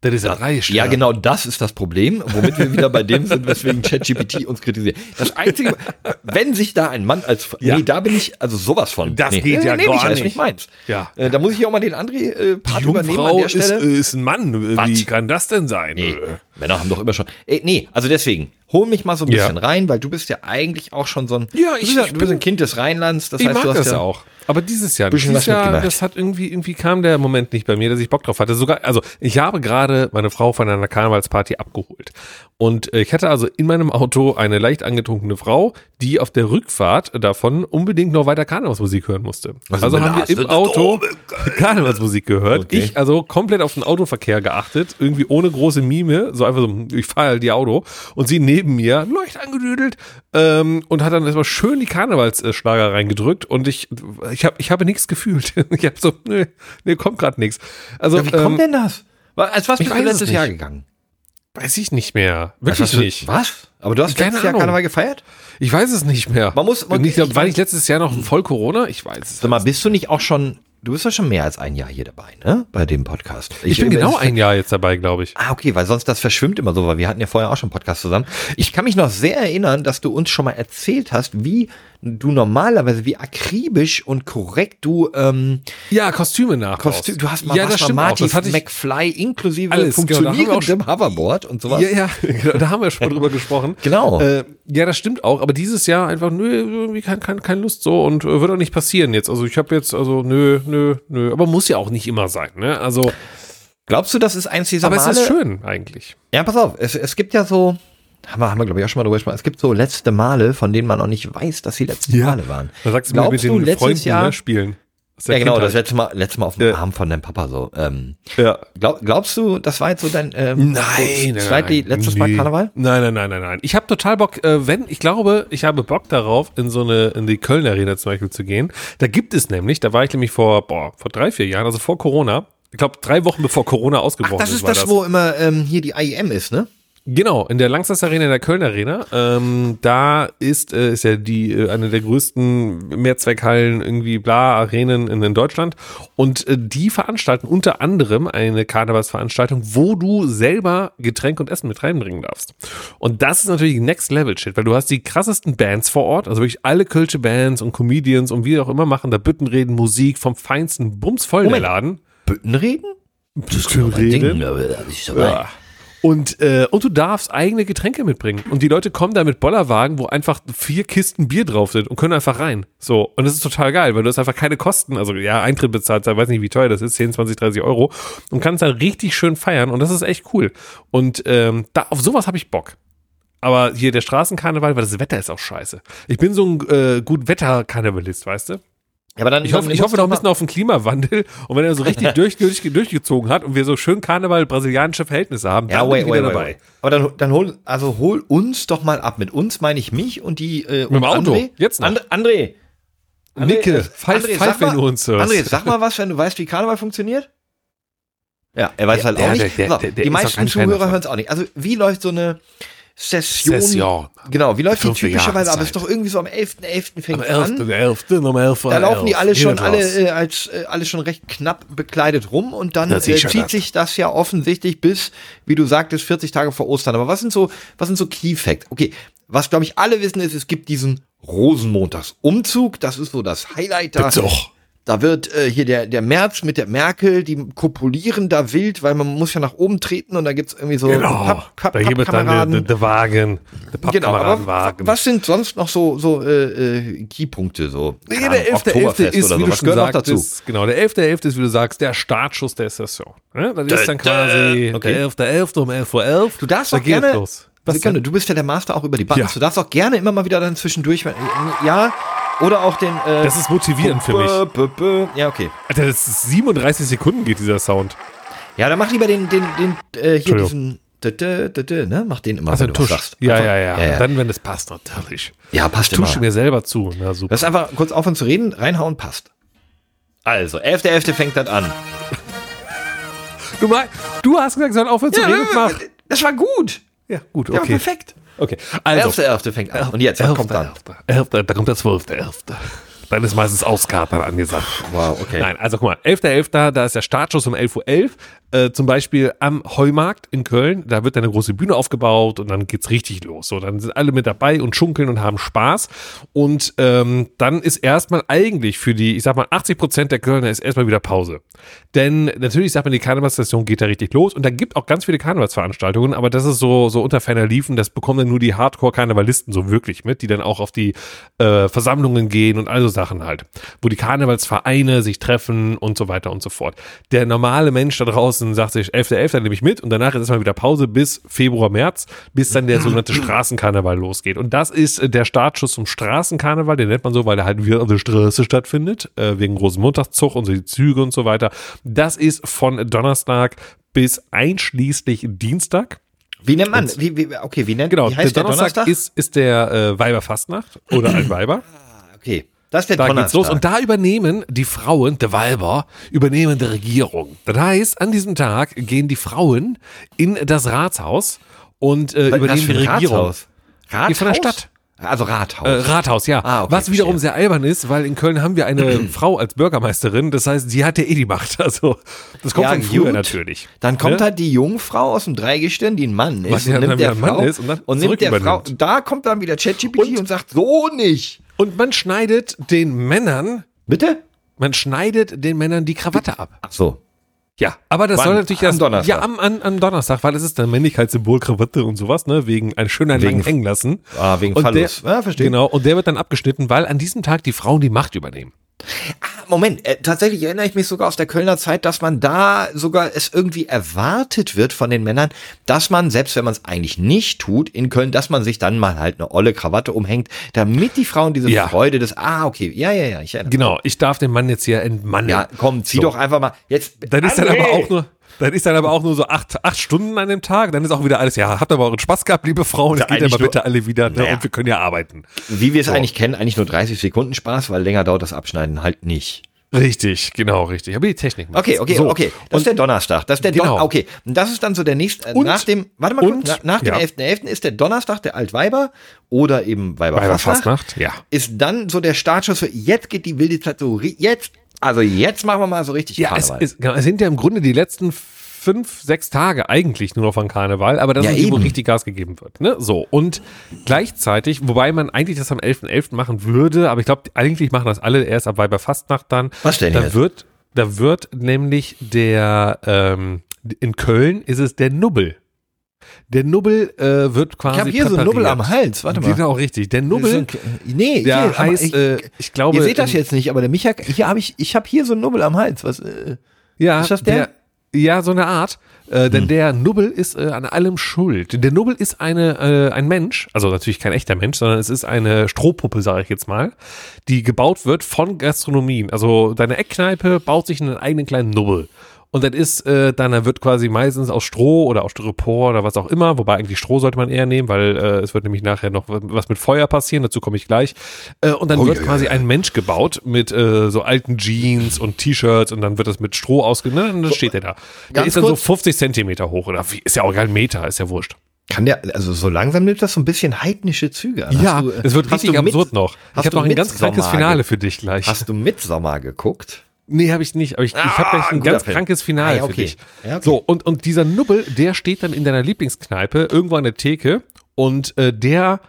Das ist ja drei Ja, genau, das ist das Problem, womit wir wieder bei dem sind, weswegen ChatGPT uns kritisiert. Das Einzige, wenn sich da ein Mann als, Ja. nee, da bin ich, also sowas von. Das nee, geht ja nee, gar nicht, Das ist nicht. meins. Ja. Äh, da muss ich auch mal den André äh, Part Die übernehmen der ist, ist ein Mann. Was? Wie kann das denn sein? Nee, Männer haben doch immer schon. Ey, nee, also deswegen, hol mich mal so ein Ja. bisschen rein, weil du bist ja eigentlich auch schon so ein. Ja, du ich- bist, ja, du bist bin- ein Kind des Rheinlands, das heißt, du hast das ja auch. Aber dieses Jahr, Bisschen dieses was Jahr, mitgemacht. das hat irgendwie, irgendwie kam der Moment nicht bei mir, dass ich Bock drauf hatte. Sogar, also ich habe gerade meine Frau von einer Karnevalsparty abgeholt. Und äh, ich hatte also in meinem Auto eine leicht angetrunkene Frau, die auf der Rückfahrt davon unbedingt noch weiter Karnevalsmusik hören musste. Was also haben wir im Auto Karnevalsmusik gehört. Okay. Ich also komplett auf den Autoverkehr geachtet, irgendwie ohne große Mime, so einfach so, ich fahre halt die Auto. Und sie neben mir, leicht angedüdelt, ähm, und hat dann erstmal schön die Karnevalsschlager reingedrückt und ich, ich, hab, ich habe nichts gefühlt. Ich habe so, nee, nee, kommt gerade nichts. Also, Ja, wie kommt ähm, denn das? Als was ich bist du letztes. Jahr gegangen? weiß ich nicht mehr. Wirklich was du- nicht. Was? Aber du hast Keine letztes Jahr Ahnung. Karneval gefeiert? Ich weiß es nicht mehr. Man muss- man- ich glaub, ich war nicht letztes Jahr noch voll Corona? Ich weiß es. Sag mal, bist du nicht auch schon, du bist ja schon mehr als ein Jahr hier dabei, ne? Bei dem Podcast. Ich bin genau ein Jahr jetzt dabei, glaube ich. Ah, okay, weil sonst das verschwimmt immer so, weil wir hatten ja vorher auch schon Podcast zusammen. Ich kann mich noch sehr erinnern, dass du uns schon mal erzählt hast, wie du normalerweise, wie akribisch und korrekt du ähm, Ja, Kostüme nach. Kostüm, du hast mal ja, das. Marty McFly inklusive Alles, genau, funktionierendem Hoverboard und sowas. Ja, ja, genau, da haben wir schon mal drüber gesprochen. Genau. Äh, ja, das stimmt auch, aber dieses Jahr einfach, nö, irgendwie kein, kein, keine Lust so und äh, wird auch nicht passieren jetzt. Also ich habe jetzt, also nö, nö, nö, aber muss ja auch nicht immer sein, ne? Also, Glaubst du, das ist eins dieser aber es Male? ist schön eigentlich. Ja, pass auf, es, es gibt ja so, haben wir, haben wir glaube ich auch schon mal drüber gesprochen, es gibt so letzte Male, von denen man noch nicht weiß, dass sie letzte Ja. Male waren. Da sagst du mir mit den letztes Freunden Jahr, ne, spielen. Ja genau, Kindheit. das letzte Mal, letztes Mal auf dem Ja. Arm von deinem Papa so. Ähm, Ja. glaub, glaubst du, das war jetzt so dein ähm, Nein, so nein, letztes Mal Nee. Karneval? Nein, nein, nein, nein, nein. Ich habe total Bock, äh, wenn, ich glaube, ich habe Bock darauf, in so eine, in die Köln Arena zum Beispiel zu gehen. Da gibt es nämlich, da war ich nämlich vor, boah, vor drei, vier Jahren, also vor Corona. Ich glaube, drei Wochen bevor Corona ausgebrochen Das ist. ist das, wo immer ähm, hier die IEM ist, ne? Genau, in der Langsess Arena, in der Köln Arena. Ähm, da ist, äh, ist ja die äh, eine der größten Mehrzweckhallen, irgendwie bla, Arenen in, in Deutschland. Und äh, die veranstalten unter anderem eine Karnevalsveranstaltung, wo du selber Getränk und Essen mit reinbringen darfst. Und das ist natürlich Next Level Shit, weil du hast die krassesten Bands vor Ort, also wirklich alle Kölsche Bands und Comedians und wie auch immer machen da Büttenreden, Musik vom feinsten Bums voll der. Laden. Büttenreden? Büttenreden. Ja. Und, äh, und du darfst eigene Getränke mitbringen. Und die Leute kommen da mit Bollerwagen, wo einfach vier Kisten Bier drauf sind und können einfach rein. So. Und das ist total geil, weil du hast einfach keine Kosten. Also, ja, Eintritt bezahlt, ich weiß nicht, wie teuer das ist, 10, 20, 30 Euro. Und kannst dann richtig schön feiern. Und das ist echt cool. Und ähm, da, auf sowas habe ich Bock. Aber hier der Straßenkarneval, weil das Wetter ist auch scheiße. Ich bin so ein äh, gut Wetter-Karnevalist, weißt du? Ja, aber dann, Ich hoffe, ich hoffe noch ein bisschen auf den Klimawandel. Und wenn er so richtig durch, durch, durchgezogen hat und wir so schön Karneval-brasilianische Verhältnisse haben, dann Ja, bin wait, ich wieder wait, dabei. wait. Aber dann, dann hol, also hol uns doch mal ab. Mit uns meine ich mich und die, äh, und dem Auto. André. Jetzt noch. And, André. André, Nicke, äh, pfeif, André, pfeif, sag wenn mal- du uns hörst. André, sag mal was, wenn du weißt, wie Karneval funktioniert. Ja, er weiß Der- halt auch der- nicht. der- so, der- der die meisten Zuhörer hören es auch nicht. Also, wie läuft so eine Session? Session. Genau, wie läuft die typischerweise? Aber es ist doch irgendwie so am 11.11. fängt Am es 11. an. der 11. um 11. Da laufen die alle schon, alle, äh, als, äh, alle schon recht knapp bekleidet rum und dann äh, zieht sich das ja offensichtlich bis, wie du sagtest, 40 Tage vor Ostern. Aber was sind so, was sind so Key Facts? Okay, was glaube ich alle wissen ist, es gibt diesen Rosenmontagsumzug. Das ist so das Highlight da. Gibt's auch. Da wird äh, hier der, der Merz mit der Merkel, die kopulieren da wild, weil man muss ja nach oben treten und da gibt's irgendwie so Genau. Papp, Papp, da gibt es dann der Wagen, der Genau, Pappkameradenwagen. was sind sonst noch so, so äh, äh, Keypunkte? So, Nee, Keine der Ahnung, 11.11. Oktoberfest ist, oder wie so. du Was schon noch dazu? sagtest, genau, der 11.11. ist, wie du sagst, der Startschuss der Session. Ja, das ist dann quasi Okay. der 11.11. um 11.11 Uhr. Du darfst da auch gerne, los. Was Sekunde, du bist ja der Master auch über die Buttons. Ja. Du darfst auch gerne immer mal wieder dann zwischendurch, ja, oder auch den. Äh, Das ist motivierend für mich. Ja, okay. Alter, das ist 37 Sekunden geht dieser Sound. Ja, dann mach lieber den, den, den, äh, hier diesen. dö, dö, dö, dö, Ne? Mach den immer, Also wenn du sagst. Ja, ja, ja, ja. Dann, wenn es passt, natürlich. Ja, passt Ich tusche mir selber zu. Na super. Lass einfach kurz aufhören zu reden, reinhauen, passt. Also, 11.11. fängt das an. Du, mal, du hast gesagt, soll aufhören zu reden. Mach. das war gut. Ja, gut, Ja, okay. perfekt. Okay, also. 11.11. fängt an. Und jetzt, was kommt dann? 11. Da kommt der 12.11. Dann ist meistens Auskatern angesagt. Wow, okay. Nein, also guck mal, 11.11., da ist der Startschuss um 11.11 Uhr. Äh, zum Beispiel am Heumarkt in Köln, da wird eine große Bühne aufgebaut und dann geht's richtig los. So, dann sind alle mit dabei und schunkeln und haben Spaß. Und ähm, dann ist erstmal eigentlich für die, ich sag mal, 80 Prozent der Kölner ist erstmal wieder Pause. Denn natürlich sagt man, die Karnevalsstation geht da richtig los und da gibt auch ganz viele Karnevalsveranstaltungen, aber das ist so, so unter ferner Liefen, das bekommen dann nur die Hardcore-Karnevalisten so wirklich mit, die dann auch auf die äh, Versammlungen gehen und all so Sachen halt, wo die Karnevalsvereine sich treffen und so weiter und so fort. Der normale Mensch da draußen sagt sich, 11.11. dann nehme ich mit und danach ist erstmal wieder Pause bis Februar, März, bis dann der sogenannte Straßenkarneval losgeht. Und das ist äh, der Startschuss zum Straßenkarneval, den nennt man so, weil er halt wieder auf der Straße stattfindet, äh, wegen großen Montagszug und so die Züge und so weiter. Das ist von Donnerstag bis einschließlich Dienstag. Wie nennt man? Wie, wie, okay, wie nennt Genau, wie heißt der der Donnerstag, Donnerstag? ist, ist der äh, Weiberfastnacht oder Altweiber. okay, das der Da geht's los. Und da übernehmen die Frauen, der Weiber, übernehmen die Regierung. Das heißt, an diesem Tag gehen die Frauen in das Ratshaus und äh, Was übernehmen die Regierung. Rathaus? Rathaus? Von der Stadt. Also Rathaus. Äh, Rathaus, ja. Ah, okay, Was wiederum verstehe. sehr albern ist, weil in Köln haben wir eine Frau als Bürgermeisterin. Das heißt, sie hat ja eh die Macht. Also, das kommt Ja, von früher gut. natürlich. Dann kommt Ne? halt die Jungfrau aus dem Dreigestirn, die ein Mann ist, Was ja und dann nimmt der ein Mann Frau ist und dann und nimmt der Frau. Da kommt dann wieder ChatGPT und, sagt so nicht. Und man schneidet den Männern, Bitte? man schneidet den Männern die Krawatte ab. Ach so. Ja, aber das Wann? soll natürlich Am Donnerstag? Ja, am, am, am Donnerstag, weil es ist ein Männlichkeitssymbol, Krawatte und sowas, ne, wegen ein schöner Wegen- lang hängen lassen. Ah, wegen und Phallus. Der, Ja, verstehe. Genau, und der wird dann abgeschnitten, weil an diesem Tag die Frauen die Macht übernehmen. Moment, äh, tatsächlich erinnere ich mich sogar aus der Kölner Zeit, dass man da sogar es irgendwie erwartet wird von den Männern, dass man, selbst wenn man es eigentlich nicht tut in Köln, dass man sich dann mal halt eine olle Krawatte umhängt, damit die Frauen diese Ja. Freude des, ah, okay, ja, ja, ja, ich erinnere. Genau, ich darf den Mann jetzt hier entmannen. Ja, komm, zieh So. doch einfach mal, jetzt. Dann ist dann André! aber auch nur, dann ist dann aber auch nur so acht, acht Stunden an dem Tag. Dann ist auch wieder alles, ja, habt aber euren Spaß gehabt, liebe Frauen. Jetzt geht eigentlich aber nur- bitte alle wieder, ne, Naja. und wir können ja arbeiten. Wie wir es So. eigentlich kennen, eigentlich nur 30 Sekunden Spaß, weil länger dauert das Abschneiden halt nicht. Richtig, genau, richtig. Aber die Technik. macht's. Okay, okay, So, okay. Das ist der Donnerstag. Das ist der Genau. Don okay. Und das ist dann so der nächste, äh, Und- nach dem, warte mal und- kurz, na, nach dem ja. 11.11. ist der Donnerstag der Altweiber oder eben Weiberfastnacht. Weiberfastnacht, ja. Ist dann so der Startschuss für, jetzt geht die wilde Zeit so, jetzt, also jetzt machen wir mal so richtig Ja, es, Karneval. es, genau, es sind ja im Grunde die letzten fünf, sechs Tage eigentlich nur noch von Karneval, aber das Ja, ist die, wo eben. richtig Gas gegeben wird. Ne? So, und gleichzeitig, wobei man eigentlich das am 11.11. machen würde, aber ich glaube, eigentlich machen das alle erst ab Weiberfastnacht dann. Was denn da jetzt? Wird, da wird nämlich der, ähm, in Köln ist es der Nubbel. Der Nubbel äh, wird quasi ich habe hier so einen Nubbel präpariert. am Hals, warte mal. Genau, richtig. Der Nubbel, so ein- nee, der hier, heißt, ich, äh, ich glaube... ihr seht das in- jetzt nicht, aber der Micha, hier habe ich, ich habe hier so einen Nubbel am Hals. Was, äh, Ja, Ist das der? ja, so eine Art. Äh, denn der Nubbel ist äh, an allem schuld. Der Nubbel ist eine, äh, ein Mensch, also natürlich kein echter Mensch, sondern es ist eine Strohpuppe, sage ich jetzt mal, die gebaut wird von Gastronomien. Also deine Eckkneipe baut sich einen eigenen kleinen Nubbel. Und das ist, äh, dann da wird quasi meistens aus Stroh oder aus Styropor oder was auch immer, wobei eigentlich Stroh sollte man eher nehmen, weil äh, es wird nämlich nachher noch was mit Feuer passieren, dazu komme ich gleich. Äh, und dann Oh, wird ja, ja, quasi ein Mensch gebaut mit äh, so alten Jeans und T-Shirts und dann wird das mit Stroh ausge... Ne, und dann steht der da. Der ganz ist dann so kurz. 50 Zentimeter hoch oder wie, ist ja auch egal, ein Meter, ist ja wurscht. kann der, also so langsam nimmt das so ein bisschen heidnische Züge an. ja, du, es wird richtig du mit- absurd noch. Ich habe noch ein ganz krankes Finale für dich gleich. Hast du Midsommar geguckt? Nee, habe ich nicht. Aber ich, ich habe gleich ein guter ganz Film. krankes Finale Ah, ja, für okay. dich. Ja, okay. So, und, und dieser Nubbel, der steht dann in deiner Lieblingskneipe irgendwo an der Theke und äh, der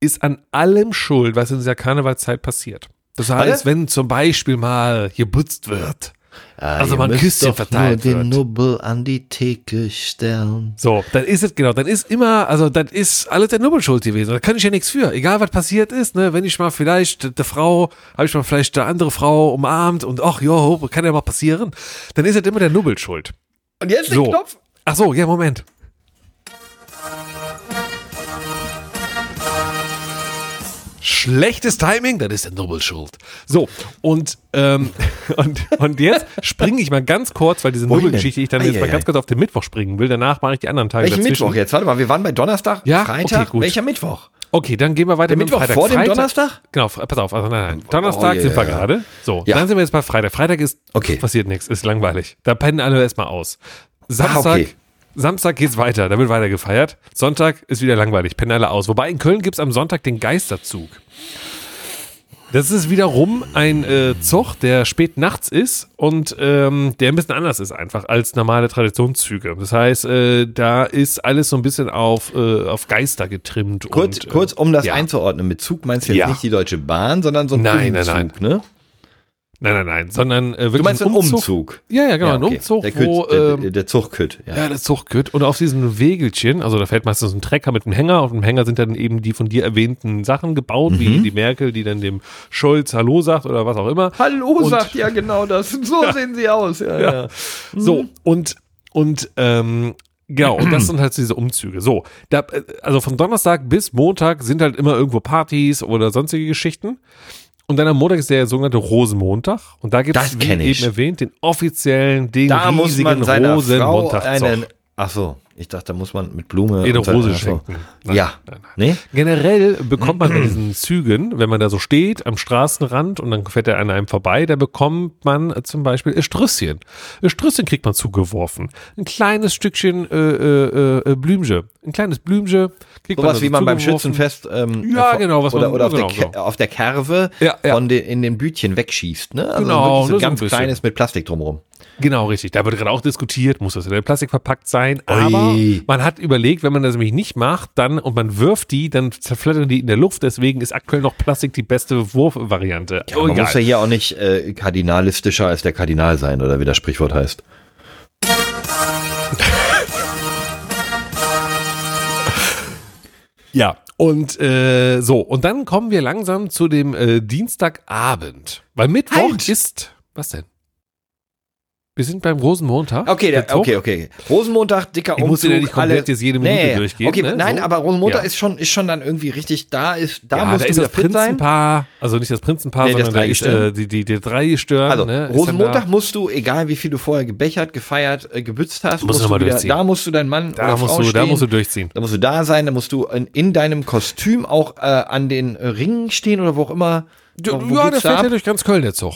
ist an allem schuld, was in dieser Karnevalszeit passiert. Das heißt, Warte. wenn zum Beispiel mal geputzt wird. Also mal ein müsst Küsschen doch verteilt nur den wird. Nubbel an die Theke stellen. So, dann ist es, genau, dann ist immer, also das ist alles der Nubbel schuld gewesen. Da kann ich ja nichts für. Egal, was passiert ist, ne, wenn ich mal vielleicht der Frau, habe ich mal vielleicht eine andere Frau umarmt und ach, jo, kann ja mal passieren, dann ist es immer der Nubbel schuld. Und jetzt So. den Knopf. Ach so, ja, Moment. Schlechtes Timing, das ist der Nubbel schuld. So, und, ähm, und, und jetzt springe ich mal ganz kurz, weil diese denn? ich dann jetzt mal Eieiei. ganz kurz auf den Mittwoch springen will. Danach mache ich die anderen Tage Welchen dazwischen. Mittwoch jetzt? Warte mal, wir waren bei Donnerstag, Ja, Freitag. okay, gut. Welcher Mittwoch? Okay, dann gehen wir weiter Der mit Mittwoch Freitag. vor dem Freitag, Donnerstag? Genau, pass auf, also nein, nein. Donnerstag ja, sind wir ja, ja. gerade. So, Ja. dann sind wir jetzt bei Freitag. Freitag ist, Okay. passiert nichts, ist langweilig. Da pennen alle erstmal aus. Samstag, Ah, okay. Samstag geht's weiter, da wird weiter gefeiert. Sonntag ist wieder langweilig, pennen alle aus. Wobei in Köln gibt's am Sonntag den Geisterzug. Das ist wiederum ein äh, Zug, der spät nachts ist und ähm, der ein bisschen anders ist einfach als normale Traditionszüge. Das heißt, äh, da ist alles so ein bisschen auf, äh, auf Geister getrimmt. Kurz, und, äh, kurz um das ja. einzuordnen. Mit Zug meinst du jetzt Ja. nicht die Deutsche Bahn, sondern so ein Nein, nein, Umzug, ne? Nein, nein, nein, sondern äh, wirklich Du meinst ein einen Umzug. Ja, ja, genau, Ja, ein okay. Umzug, der, wo Küt, der, ähm, der Zugkütt. Ja. ja, das Zuchtkütt und auf diesen Wegelchen, also da fährt meistens ein Trecker mit einem Hänger, auf dem Hänger sind dann eben die von dir erwähnten Sachen gebaut, Mhm. wie die Merkel, die dann dem Scholz Hallo sagt oder was auch immer. Hallo, Und- sagt ja genau das. So sehen sie aus. Ja, ja. Ja. So, und, und, ähm, Genau, und das sind halt diese Umzüge. So, da, äh, also von Donnerstag bis Montag sind halt immer irgendwo Partys oder sonstige Geschichten. Und dann am Montag ist der sogenannte Rosenmontag. Und da gibt es, wie eben erwähnt, den offiziellen, den Da muss riesigen man seiner Frau Rosenmontagszug. einen. Ach so, ich dachte, da muss man mit Blume. So- Rose so. schenken. Nein, Ja. nein, nein. Nee? Generell bekommt man bei diesen Zügen, wenn man da so steht am Straßenrand und dann fährt er an einem vorbei, da bekommt man zum Beispiel Estrüsschen. Estrüsschen kriegt man zugeworfen. Ein kleines Stückchen äh, äh, äh, Blümche. Ein kleines Blümche kriegt man Sowas also wie man beim. Schützenfest ähm, Ja, äh, genau, was oder, man- oder auf, genau, der, Ke- auf der Kerve Ja, ja. Von den, in den Bütchen wegschießt. Ne? Also Genau, so so ein ganz bisschen. kleines mit Plastik drumherum. Genau, richtig. Da wird gerade auch diskutiert, muss das in der Plastik verpackt sein. Aber Ui. man hat überlegt, wenn man das nämlich nicht macht, dann und man wirft die, dann zerflattern die in der Luft. Deswegen ist aktuell noch Plastik die beste Wurfvariante. Ja, man muss ja hier auch nicht äh, kardinalistischer als der Kardinal sein, oder wie das Sprichwort heißt. Ja, und äh, so, und dann kommen wir langsam zu dem äh, Dienstagabend. Weil Mittwoch Halt! ist. Was denn? Wir sind beim Rosenmontag. Okay, der, okay, okay. Rosenmontag, dicker Ich Umzug. muss ja nicht komplett jetzt jede Minute nee, durchgehen, Okay, ne? nein, So. aber Rosenmontag Ja. ist schon, ist schon dann irgendwie richtig, da ist, da ja, musst da du ist das fit sein. Prinzenpaar, also nicht das Prinzenpaar, Nee, das sondern da ist äh, die, die, die Dreigestirn. Also, ne, Rosenmontag da. musst du, egal wie viel du vorher gebechert, gefeiert, äh, gebützt hast, Musst du mal du wieder, durchziehen. da musst du deinen Mann Da oder musst, Frau du, da stehen. musst du durchziehen. Da musst du da sein, da musst du in, in deinem Kostüm auch äh, an den äh, Ringen stehen oder wo auch immer. Ja, der da fährt ja durch ganz Köln, der Zug.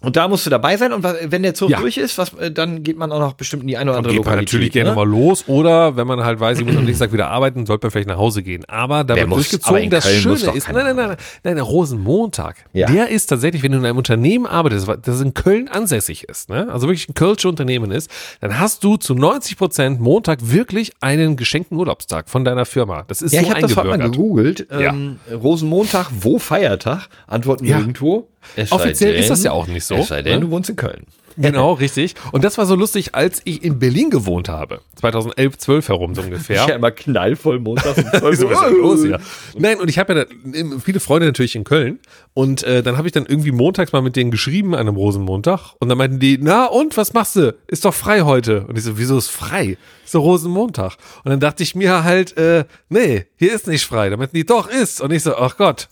Und da musst du dabei sein und wenn der Zug Ja. durch ist, was, äh, dann geht man auch noch bestimmt in die eine oder andere Geht man Lokalität. natürlich gerne ne? mal los oder wenn man halt weiß, ich muss am nächsten Tag wieder arbeiten, sollte man vielleicht nach Hause gehen. Aber da wird durchgezogen, das Köln Schöne ist, nein, nein, nein, nein, der Rosenmontag, Ja. der ist tatsächlich, wenn du in einem Unternehmen arbeitest, das in Köln ansässig ist, ne? also wirklich ein Kölsche Unternehmen ist, dann hast du zu 90 Prozent Montag wirklich einen geschenkten Urlaubstag von deiner Firma. Das ist Ja, so ich habe das mal gegoogelt. Ja. Ähm, Rosenmontag, wo Feiertag? Antworten Ja. nirgendwo. Es Offiziell ist das ja auch nicht so, Es sei denn, ne? du wohnst in Köln. Genau, richtig. Und das war so lustig, als ich in Berlin gewohnt habe. 2011, 12 herum so ungefähr. Ja, immer knallvoll montags um 12 Was ist Uhr. denn los hier? Nein, und ich habe ja da, viele Freunde natürlich in Köln. Und äh, dann habe ich dann irgendwie montags mal mit denen geschrieben an einem Rosenmontag. Und dann meinten die, na und, was machst du? Ist doch frei heute. Und ich so, wieso ist frei? Ist doch Rosenmontag. Und dann dachte ich mir halt, äh, nee, hier ist nicht frei. Dann meinten die, doch, ist. Und ich so, ach Gott.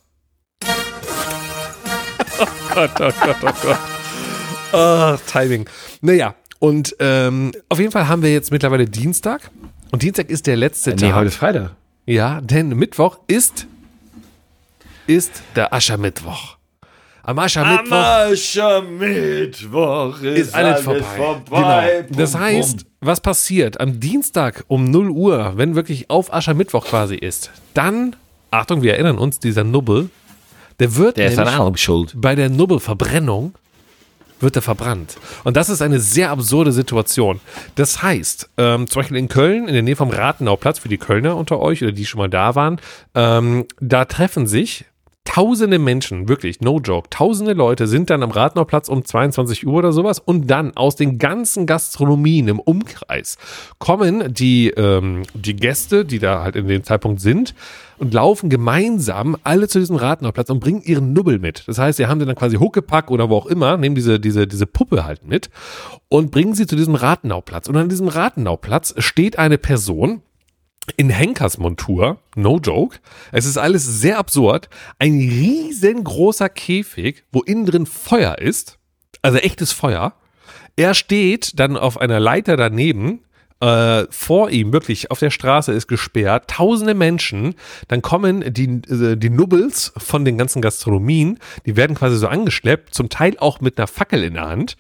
Oh Gott, oh Gott, oh Gott. Ah, Timing. Naja, und ähm, auf jeden Fall haben wir jetzt mittlerweile Dienstag. Und Dienstag ist der letzte Nee, Tag. heute ist Freitag. Ja, denn Mittwoch ist, ist der Aschermittwoch. Am Aschermittwoch Aschermittwoch ist alles vorbei. Genau. Das heißt, was passiert am Dienstag um 0 Uhr, wenn wirklich auf Aschermittwoch quasi ist, dann, Achtung, wir erinnern uns, dieser Nubbel, der wird der ist an nämlich allem schuld. bei der Nubbelverbrennung wird er verbrannt. Und das ist eine sehr absurde Situation. Das heißt, ähm, zum Beispiel in Köln, in der Nähe vom Rathenauplatz, für die Kölner unter euch oder die schon mal da waren, ähm, da treffen sich tausende Menschen, wirklich, no joke, tausende Leute sind dann am Rathenauplatz um 22 Uhr oder sowas und dann aus den ganzen Gastronomien im Umkreis kommen die, ähm, die Gäste, die da halt in dem Zeitpunkt sind, und laufen gemeinsam alle zu diesem Rathenauplatz und bringen ihren Nubbel mit. Das heißt, sie haben den dann quasi Huckepack oder wo auch immer, nehmen diese, diese, diese Puppe halt mit und bringen sie zu diesem Rathenauplatz. Und an diesem Rathenauplatz steht eine Person, in Henkersmontur, no joke. Es ist alles sehr absurd. Ein riesengroßer Käfig, wo innen drin Feuer ist. Also echtes Feuer. Er steht dann auf einer Leiter daneben. Äh, vor ihm, wirklich auf der Straße ist gesperrt, tausende Menschen, dann kommen die, äh, die Nubbels von den ganzen Gastronomien, die werden quasi so angeschleppt, zum Teil auch mit einer Fackel in der Hand.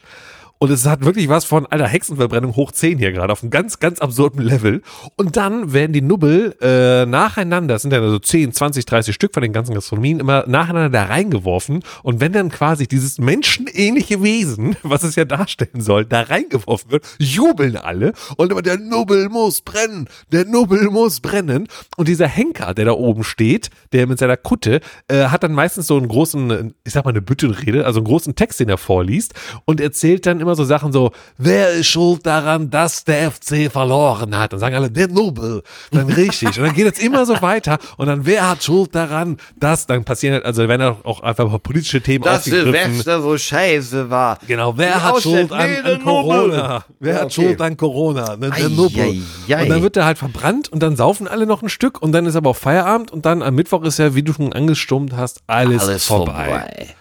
Und es hat wirklich was von alter Hexenverbrennung hoch 10 hier gerade, auf einem ganz, ganz absurden Level. Und dann werden die Nubbel äh, nacheinander, das sind ja so 10, 20, 30 Stück von den ganzen Gastronomien, immer nacheinander da reingeworfen. Und wenn dann quasi dieses menschenähnliche Wesen, was es ja darstellen soll, da reingeworfen wird, jubeln alle. Und immer der Nubbel muss brennen, der Nubbel muss brennen. Und dieser Henker, der da oben steht, der mit seiner Kutte, äh, hat dann meistens so einen großen, ich sag mal eine Büttenrede, also einen großen Text, den er vorliest und erzählt dann immer so Sachen so, wer ist schuld daran, dass der FC verloren hat? Dann sagen alle, der Nobel. Dann richtig. Und dann geht es immer so weiter. Und dann, wer hat Schuld daran, dass, dann passieren halt, also wenn auch, auch einfach politische Themen Dass aufgegriffen. Silvester so scheiße war. Genau, wer Die hat Schuld an, Nee, an Corona? Wer Ja, hat okay. Schuld an Corona? Ne, Der ei. Und dann wird er halt verbrannt und dann saufen alle noch ein Stück und dann ist aber auch Feierabend und dann am Mittwoch ist ja, wie du schon angestummt hast, alles, Alles vorbei. vorbei.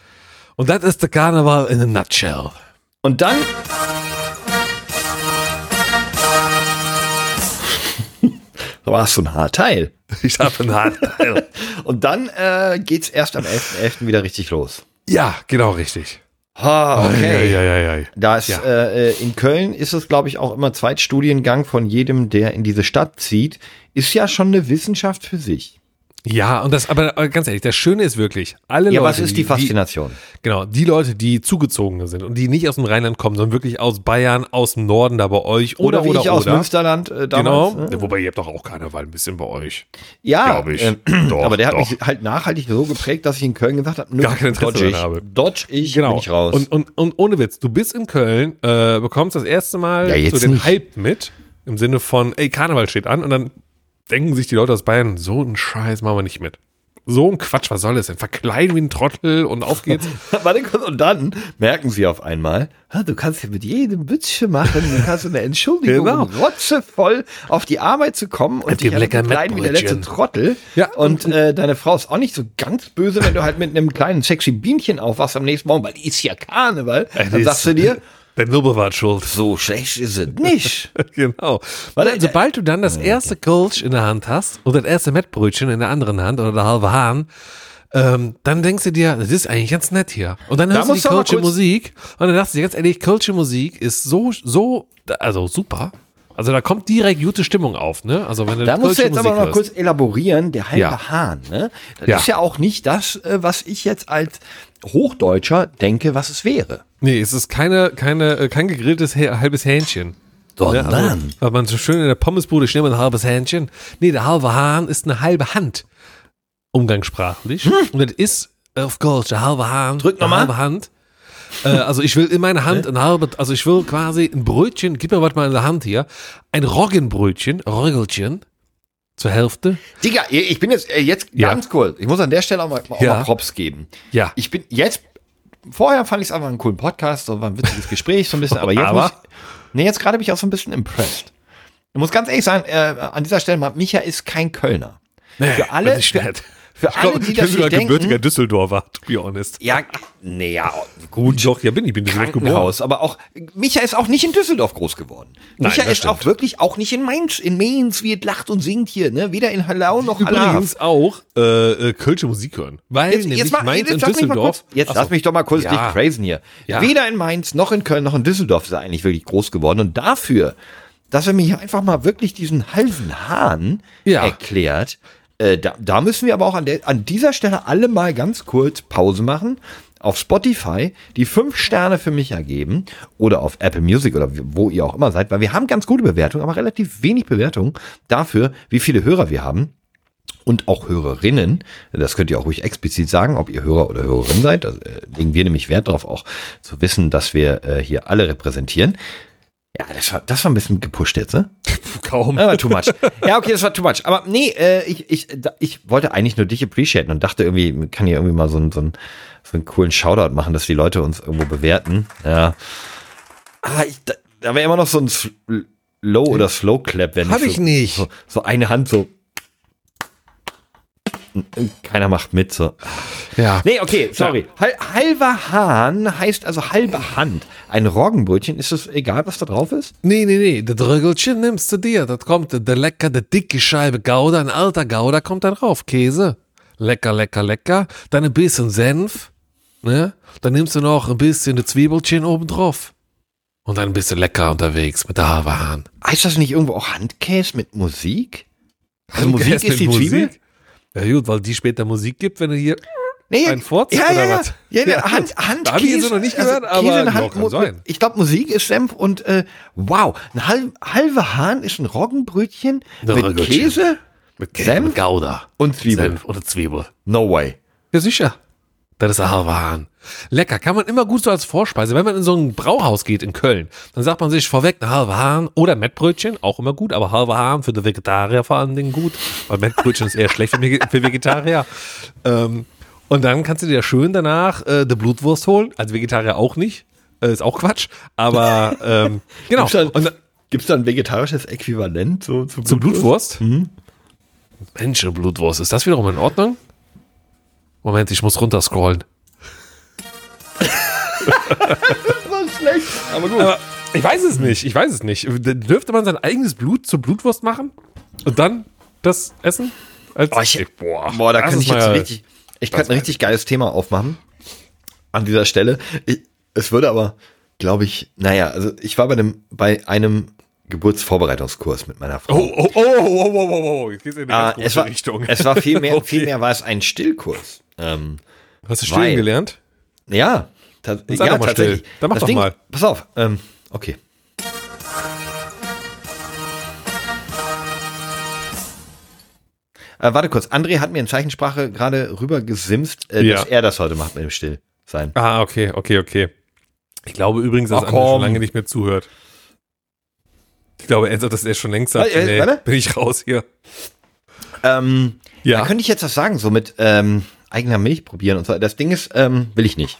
Und das ist der Karneval in a nutshell. Und dann. Da war es so ein Haarteil. Ich habe einen Haarteil. Und dann äh, geht's erst am 11.11. wieder richtig los. ja, genau richtig. Ha, okay. Ja, ja, ja, ja. Da ist, Ja. äh, in Köln ist es, glaube ich, auch immer Zweitstudiengang von jedem, der in diese Stadt zieht. Ist ja schon eine Wissenschaft für sich. Ja, und das, aber äh, ganz ehrlich, das Schöne ist wirklich, alle Ja, Leute. was ist die Faszination? genau, die Leute, die zugezogen sind und die nicht aus dem Rheinland kommen, sondern wirklich aus Bayern, aus dem Norden da bei euch oder Oder, wie oder ich aus oder. Münsterland äh, Genau. damals. Ne? Ja, Wobei ihr habt doch auch Karneval ein bisschen bei euch. Ja, Glaub ich. ähm, Doch, aber der hat doch. mich halt nachhaltig so geprägt, dass ich in Köln gesagt habe, nö, Gar kein Interesse dodge ich, habe. dodge ich, Genau. bin ich raus. Und, und, und ohne Witz, du bist in Köln, äh, bekommst das erste Mal Ja, jetzt so den nicht. Hype mit, im Sinne von, ey, Karneval steht an und dann denken sich die Leute aus Bayern, so einen Scheiß machen wir nicht mit. So ein Quatsch, was soll das denn? Verkleiden wie ein Trottel und auf geht's. Warte kurz, und dann merken sie auf einmal, du kannst ja mit jedem Bützchen machen, du kannst eine Entschuldigung, Genau. rotzevoll auf die Arbeit zu kommen und dich klein wie der letzte. Trottel. Ja, und äh, deine Frau ist auch nicht so ganz böse, wenn du halt mit einem kleinen sexy Bienchen aufwachst am nächsten Morgen, weil die ist ja Karneval. Dann sagst du dir, Der Nubbel war schuld. so schlecht ist es nicht. genau. Weil, sobald du dann das erste Kölsch in der Hand hast und das erste Mettbrötchen in der anderen Hand oder der halbe Hahn, ähm, dann denkst du dir, das ist eigentlich ganz nett hier. Und dann Da hörst du die aber Kölsche Musik und dann dachtest du dir ganz ehrlich, Kölsche Musik ist so, so, also super. Also da kommt direkt gute Stimmung auf, ne? Also wenn du Da musst du jetzt aber Musik mal hörst. kurz elaborieren, der halbe Ja. Hahn. Ne? Das Ja. ist ja auch nicht das, äh, was ich jetzt als Hochdeutscher denke, was es wäre. Nee, es ist keine, keine, äh, kein gegrilltes halbes Hähnchen. Sondern? Ja, weil man so schön in der Pommesbude schnell mal ein halbes Hähnchen. Nee, der halbe Hahn ist eine halbe Hand. Umgangssprachlich. Und das ist auf Kölsch, der halbe Hahn. Drück noch eine mal. halbe Hand. Äh, also ich will in meiner Hand ein halbe, also ich will quasi ein Brötchen, gib mir was mal in der Hand hier, ein Roggenbrötchen, Röggelchen, zur Hälfte. Digga, ich bin jetzt, äh, jetzt Ja. ganz kurz. Ich muss an der Stelle auch mal, auch Ja. mal Props geben. Ja. Ich bin jetzt, vorher fand ich es einfach einen coolen Podcast, so war ein witziges Gespräch, so ein bisschen, aber jetzt Aber? ich, nee, jetzt gerade bin ich auch so ein bisschen impressed. Ich muss ganz ehrlich sagen, äh, an dieser Stelle mal, Micha ist kein Kölner. für alle, für. Für Ich alle, glaub, die ich das bin sogar gebürtiger denken, Düsseldorfer, to be honest. ja, nee, ja, Gut, doch, ja bin ich, bin in Düsseldorf geboren. Aber auch, Micha ist auch nicht in Düsseldorf groß geworden. Nein, Micha ist auch stimmt. wirklich auch nicht in Mainz, in Mainz, wie es lacht und singt hier, ne? Weder in Hallau noch Halle. Übrigens auch äh, äh, Kölsche Musik hören. Weil Jetzt, nämlich jetzt, mal, Mainz jetzt, und Düsseldorf. kurz, jetzt Ach so. lass mich doch mal kurz Ja. dich crazen hier. Ja. Weder in Mainz noch in Köln noch in Düsseldorf ist er eigentlich wirklich groß geworden. Und dafür, dass er mir hier einfach mal wirklich diesen halben Hahn Ja. erklärt, äh, da, da müssen wir aber auch an, der, an dieser Stelle alle mal ganz kurz Pause machen. Auf Spotify die fünf Sterne für mich ergeben oder auf Apple Music oder wo ihr auch immer seid, weil wir haben ganz gute Bewertungen, aber relativ wenig Bewertungen dafür, wie viele Hörer wir haben und auch Hörerinnen. Das könnt ihr auch ruhig explizit sagen, ob ihr Hörer oder Hörerin seid. Da äh, legen wir nämlich Wert darauf, auch zu wissen, dass wir äh, hier alle repräsentieren. Ja, das war, das war ein bisschen gepusht jetzt, ne? Kaum. War too much. Ja, okay, das war too much. Aber nee, äh, ich, ich, ich wollte eigentlich nur dich appreciaten und dachte irgendwie, kann hier irgendwie mal so, einen- so, einen, so einen coolen Shoutout machen, dass die Leute uns irgendwo bewerten. Ja. Ah, ich, da, da wäre immer noch so ein Low oder Slow Clap, wenn Hab so, ich nicht. So, so eine Hand so. Keiner macht mit so. Ja. Nee, okay, sorry. Hal halber Hahn heißt also halbe Hand. Ein Roggenbrötchen, ist es egal, was da drauf ist? Nee, nee, nee, das Röggelchen nimmst du dir. Das kommt, der lecker, der dicke Scheibe Gouda, ein alter Gouda kommt da drauf. Käse. Lecker, lecker, lecker. Dann ein bisschen Senf. Ne? Dann nimmst du noch ein bisschen das Zwiebelchen oben drauf. Und dann bist du lecker unterwegs mit der halben Hahn. Heißt das nicht irgendwo auch Handkäse mit Musik? Also Musik Handkäse ist die mit Zwiebel? Ja gut, weil die später Musik gibt, wenn du hier Nee, Ein Furz ja, oder ja, was? Ja, ja, Ja, Hand, gut. Handkäse. Hab ich jetzt noch nicht gehört, aber Käse der ja, Hand, kann sein. Ich glaube, Musik ist Senf und äh, wow, ein halb, halber Hahn ist ein Roggenbrötchen Ein mit Roggenbrötchen. Käse mit Senf? mit Gouda und Zwiebel. Senf oder Zwiebel. No way. Ja, sicher. Das ist ein halber Hahn. Lecker, kann man immer gut so als Vorspeise. Wenn man in so ein Brauhaus geht in Köln, dann sagt man sich vorweg eine halbe Hahn oder Mettbrötchen, auch immer gut, aber halber Hahn für die Vegetarier vor allen Dingen gut, weil Mettbrötchen ist eher schlecht für, Vege- für Vegetarier. Ähm, und dann kannst du dir schön danach äh, die Blutwurst holen, als Vegetarier auch nicht, äh, ist auch Quatsch, aber ähm, genau. Gibt's da, Und dann, gibt's da ein vegetarisches Äquivalent so, zu Zur Blutwurst? Menschenblutwurst. Ist das wiederum in Ordnung? Moment, ich muss runterscrollen. Das war schlecht. Aber gut. Aber ich weiß es nicht. Ich weiß es nicht. Dürfte man sein eigenes Blut zur Blutwurst machen und dann das essen? Als Boah, ich, boah, boah, da kann ist ich jetzt richtig, ich könnte ein richtig geiles Thema aufmachen. An dieser Stelle. Ich, es würde aber, glaube ich, naja, also ich war bei einem, bei einem Geburtsvorbereitungskurs mit meiner Frau. Oh, oh, oh, oh, oh, oh, oh, oh. Jetzt geht's in eine Ah, es, war, Richtung. es war viel mehr, Okay. viel mehr war es ein Stillkurs. Ähm, Hast du weil- stillen gelernt? Ja, ta sei ja doch mal tatsächlich. still. Dann mach Das doch Ding, mal. Pass auf, ähm, okay. Äh, warte kurz, André hat mir in Zeichensprache gerade rüber gesimst, äh, Ja. dass er das heute macht mit dem Stillsein. Ah, okay, okay, okay. Ich glaube übrigens, dass Ach, André schon lange nicht mehr zuhört. Ich glaube, er sagt, dass er schon längst sagt, äh, nee, bin ich raus hier. Ähm, Ja. Da könnte ich jetzt was sagen, so mit ähm, eigener Milch probieren und so. Das Ding ist, ähm, will ich nicht.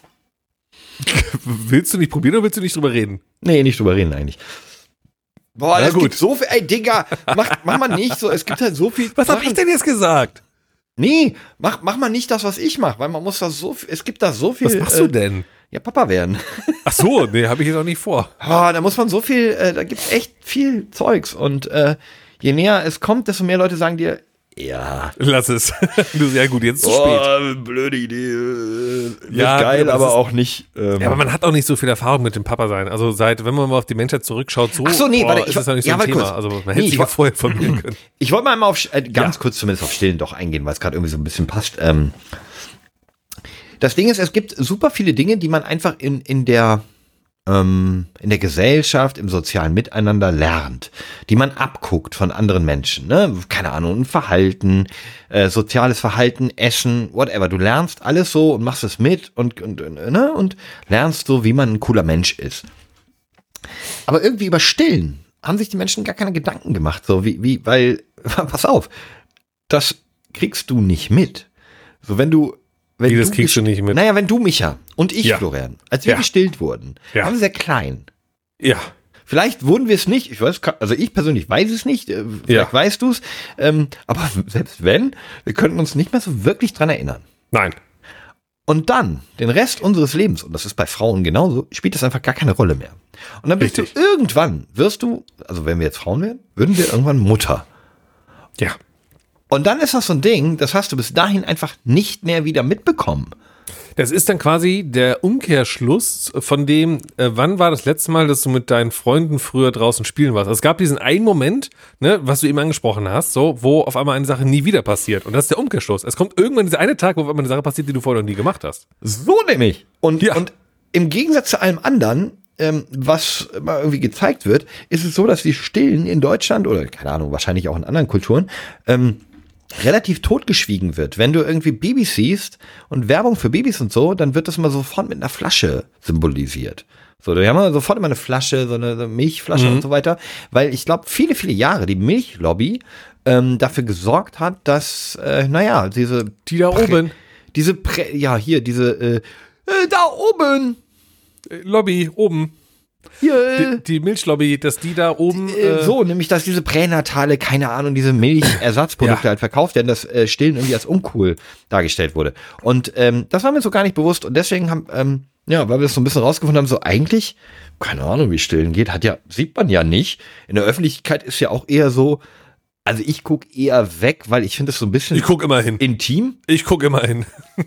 Willst du nicht probieren oder willst du nicht drüber reden? Nee, nicht drüber reden eigentlich. Boah, Na es gut. gibt so viel, ey Digga, mach, mach mal nicht so, es gibt halt so viel. Was Sachen- ich denn jetzt gesagt? Nee, mach, mach mal nicht das, was ich mache, weil man muss da so viel, es gibt da so viel. Was machst äh, du denn? Ja, Papa werden. Ach so, nee, habe ich jetzt auch nicht vor. Oh, da muss man so viel, äh, da gibt's echt viel Zeugs und äh, je näher es kommt, desto mehr Leute sagen dir, Ja. Lass es. du, sehr gut, jetzt zu spät. Oh, blöde Idee. Ja, geil, aber aber ist- auch nicht. Ähm, Ja, aber man hat auch nicht so viel Erfahrung mit dem Papa sein. Also seit, wenn man mal auf die Menschheit zurückschaut, so Ach so, nee, boah, warte, ich ist das ja nicht so ja, ein Thema. kurz. Also man Nee, hätte ich sich ja vorher informieren können. Ich wollte mal einmal auf, äh, ganz Ja. kurz zumindest auf Stillen doch eingehen, weil es gerade irgendwie so ein bisschen passt. Ähm, das Ding ist, es gibt super viele Dinge, die man einfach in, in der ähm, in der Gesellschaft, im sozialen Miteinander lernt, die man abguckt von anderen Menschen. Ne? Keine Ahnung, ein Verhalten, äh, soziales Verhalten, Essen, whatever. Du lernst alles so und machst es mit und, und, ne? und lernst so, wie man ein cooler Mensch ist. Aber irgendwie über Stillen haben sich die Menschen gar keine Gedanken gemacht. So wie, wie, weil, pass auf, das kriegst du nicht mit. So wenn du, wenn Wie, das kriegst du nicht mit? Naja, wenn du, Micha, und ich, Ja. Florian, als wir Ja. gestillt wurden, Ja. waren wir sehr klein. Ja. Vielleicht wurden wir es nicht, ich weiß, also ich persönlich weiß es nicht, äh, vielleicht Ja. weißt du es, ähm, aber selbst wenn, wir könnten uns nicht mehr so wirklich dran erinnern. Nein. Und dann, den Rest unseres Lebens, und das ist bei Frauen genauso, spielt das einfach gar keine Rolle mehr. Und dann bist Richtig. du irgendwann, wirst du, also wenn wir jetzt Frauen wären, würden wir irgendwann Mutter. Ja. Und dann ist das so ein Ding, das hast du bis dahin einfach nicht mehr wieder mitbekommen. Das ist dann quasi der Umkehrschluss von dem, äh, wann war das letzte Mal, dass du mit deinen Freunden früher draußen spielen warst? Also es gab diesen einen Moment, ne, was du eben angesprochen hast, so, wo auf einmal eine Sache nie wieder passiert. Und das ist der Umkehrschluss. Es kommt irgendwann dieser eine Tag, wo auf einmal eine Sache passiert, die du vorher noch nie gemacht hast. So nämlich. Und, Ja. und im Gegensatz zu allem anderen, ähm, was mal irgendwie gezeigt wird, ist es so, dass die Stillen in Deutschland oder keine Ahnung, wahrscheinlich auch in anderen Kulturen, ähm, relativ totgeschwiegen wird. Wenn du irgendwie Babys siehst und Werbung für Babys und so, dann wird das immer sofort mit einer Flasche symbolisiert. So, wir haben sofort immer eine Flasche, so eine Milchflasche und so weiter, weil ich glaube, viele, viele Jahre die Milchlobby ähm, dafür gesorgt hat, dass, äh, naja, diese Die da oben. diese Prä ja hier diese äh, äh, da oben Äh, Lobby, oben. Hier äh, Die, die Milchlobby, dass die da oben. äh, so nämlich dass diese Pränatale keine Ahnung diese Milchersatzprodukte Ja. halt verkauft werden dass äh, Stillen irgendwie als uncool dargestellt wurde und ähm, das war mir so gar nicht bewusst und deswegen haben ähm, ja weil wir es so ein bisschen rausgefunden haben so eigentlich keine Ahnung wie Stillen geht hat ja sieht man ja nicht in der Öffentlichkeit ist ja auch eher so also ich guck eher weg weil ich finde es so ein bisschen Ich guck immer hin. intim Ich guck immer hin.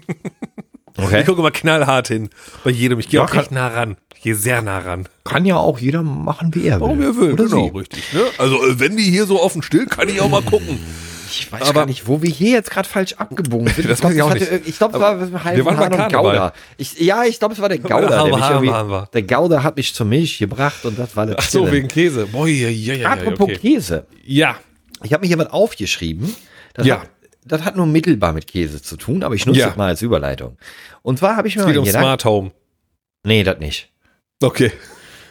okay Ich gucke immer knallhart hin. Bei jedem. Ich gehe Ja, auch recht nah ran. Ich gehe sehr nah ran. kann ja auch jeder machen wie er will Warum er will, Oder genau, sie. richtig. Ne? Also, äh, wenn die hier so offen still, kann ich auch mal gucken. Ich weiß Aber- gar nicht, wo wir hier jetzt gerade falsch abgebogen sind. Das glaub, weiß ich hatte-. Ich glaube, es war halb Wir waren bei Hahn und. Gouda. Ich, ja, ich glaube, es war der. Halbe Der, mich irgendwie, waren wir. der Gouda hat mich zur Milch gebracht und das war das Ach so, wegen Käse. Boah, ja, ja, ja, Apropos okay. Käse. Ja, Ich habe mir hier was aufgeschrieben. Das, Ja. hat, das hat nur mittelbar mit Käse zu tun, aber ich nutze Ja. das mal als Überleitung. Und zwar habe ich mir es mal geht um gedacht, Smart Home. nee, das nicht. Okay.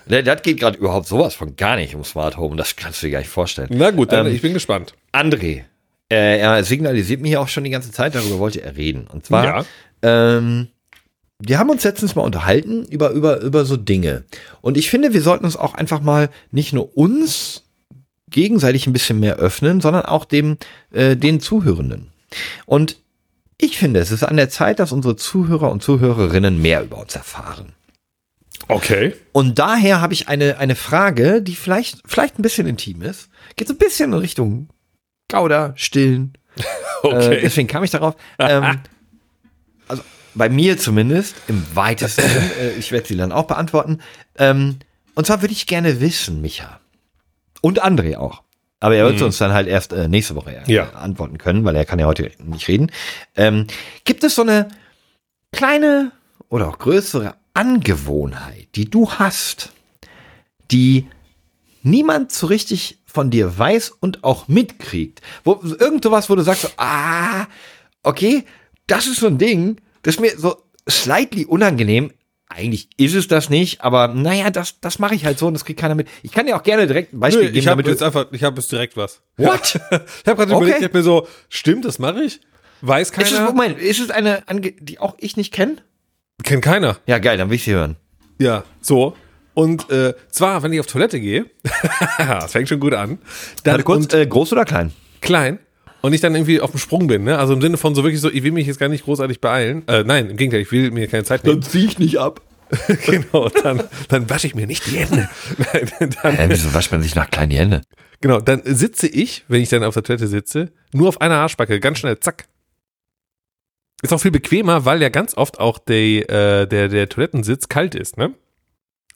Das das geht gerade überhaupt sowas von gar nicht um Smart Home. Das kannst du dir gar nicht vorstellen. Na gut, dann Ähm, ich bin gespannt. André, äh, er signalisiert mir hier auch schon die ganze Zeit, darüber wollte er reden. Und zwar, Ja. ähm, wir haben uns letztens mal unterhalten über, über, über so Dinge. Und ich finde, wir sollten uns auch einfach mal nicht nur uns gegenseitig ein bisschen mehr öffnen, sondern auch dem, äh, den Zuhörenden. Und ich finde, es ist an der Zeit, dass unsere Zuhörer und Zuhörerinnen mehr über uns erfahren. Okay. Und daher habe ich eine, eine Frage, die vielleicht, vielleicht ein bisschen intim ist. Geht so ein bisschen in Richtung Gouda, Stillen. Okay. Äh, deswegen kam ich darauf. ähm, also bei mir zumindest, im weitesten äh, ich werde sie dann auch beantworten. Ähm, und zwar würde ich gerne wissen, Micha. Und André auch. Aber er wird uns dann halt erst äh, nächste Woche äh, Ja. antworten können, weil er kann ja heute nicht reden. Ähm, gibt es so eine kleine oder auch größere Angewohnheit, die du hast, die niemand so richtig von dir weiß und auch mitkriegt. Wo, irgend sowas, wo du sagst, so, ah, okay, das ist so ein Ding, das ist mir so slightly unangenehm. Eigentlich ist es das nicht, aber naja, das, das mache ich halt so und das kriegt keiner mit. Ich kann dir auch gerne direkt ein Beispiel Nö, geben, ich habe jetzt einfach, ich habe jetzt direkt was. What? ich habe gerade Okay. überlegt, ich hab mir so, stimmt, das mache ich? Weiß ist es, keiner? Moment, ist es eine, Ange die auch ich nicht kenne? Kennt keiner. Ja, geil, dann will ich sie hören. Ja, so. Und äh, zwar, wenn ich auf Toilette gehe, das fängt schon gut an, dann Warte kurz, und äh, groß oder klein? klein und ich dann irgendwie auf dem Sprung bin, ne? Also im Sinne von so wirklich so, ich will mich jetzt gar nicht großartig beeilen. Äh, nein, im Gegenteil, ich will mir keine Zeit nehmen. zieh ich nicht ab. genau, dann, dann wasche ich mir nicht die Hände. dann, Hä, wieso wascht man sich nach kleinen Hände? Genau, dann sitze ich, wenn ich dann auf der Toilette sitze, nur auf einer Arschbacke, ganz schnell, zack. Ist auch viel bequemer, weil ja ganz oft auch die, äh, der, der Toilettensitz kalt ist, ne?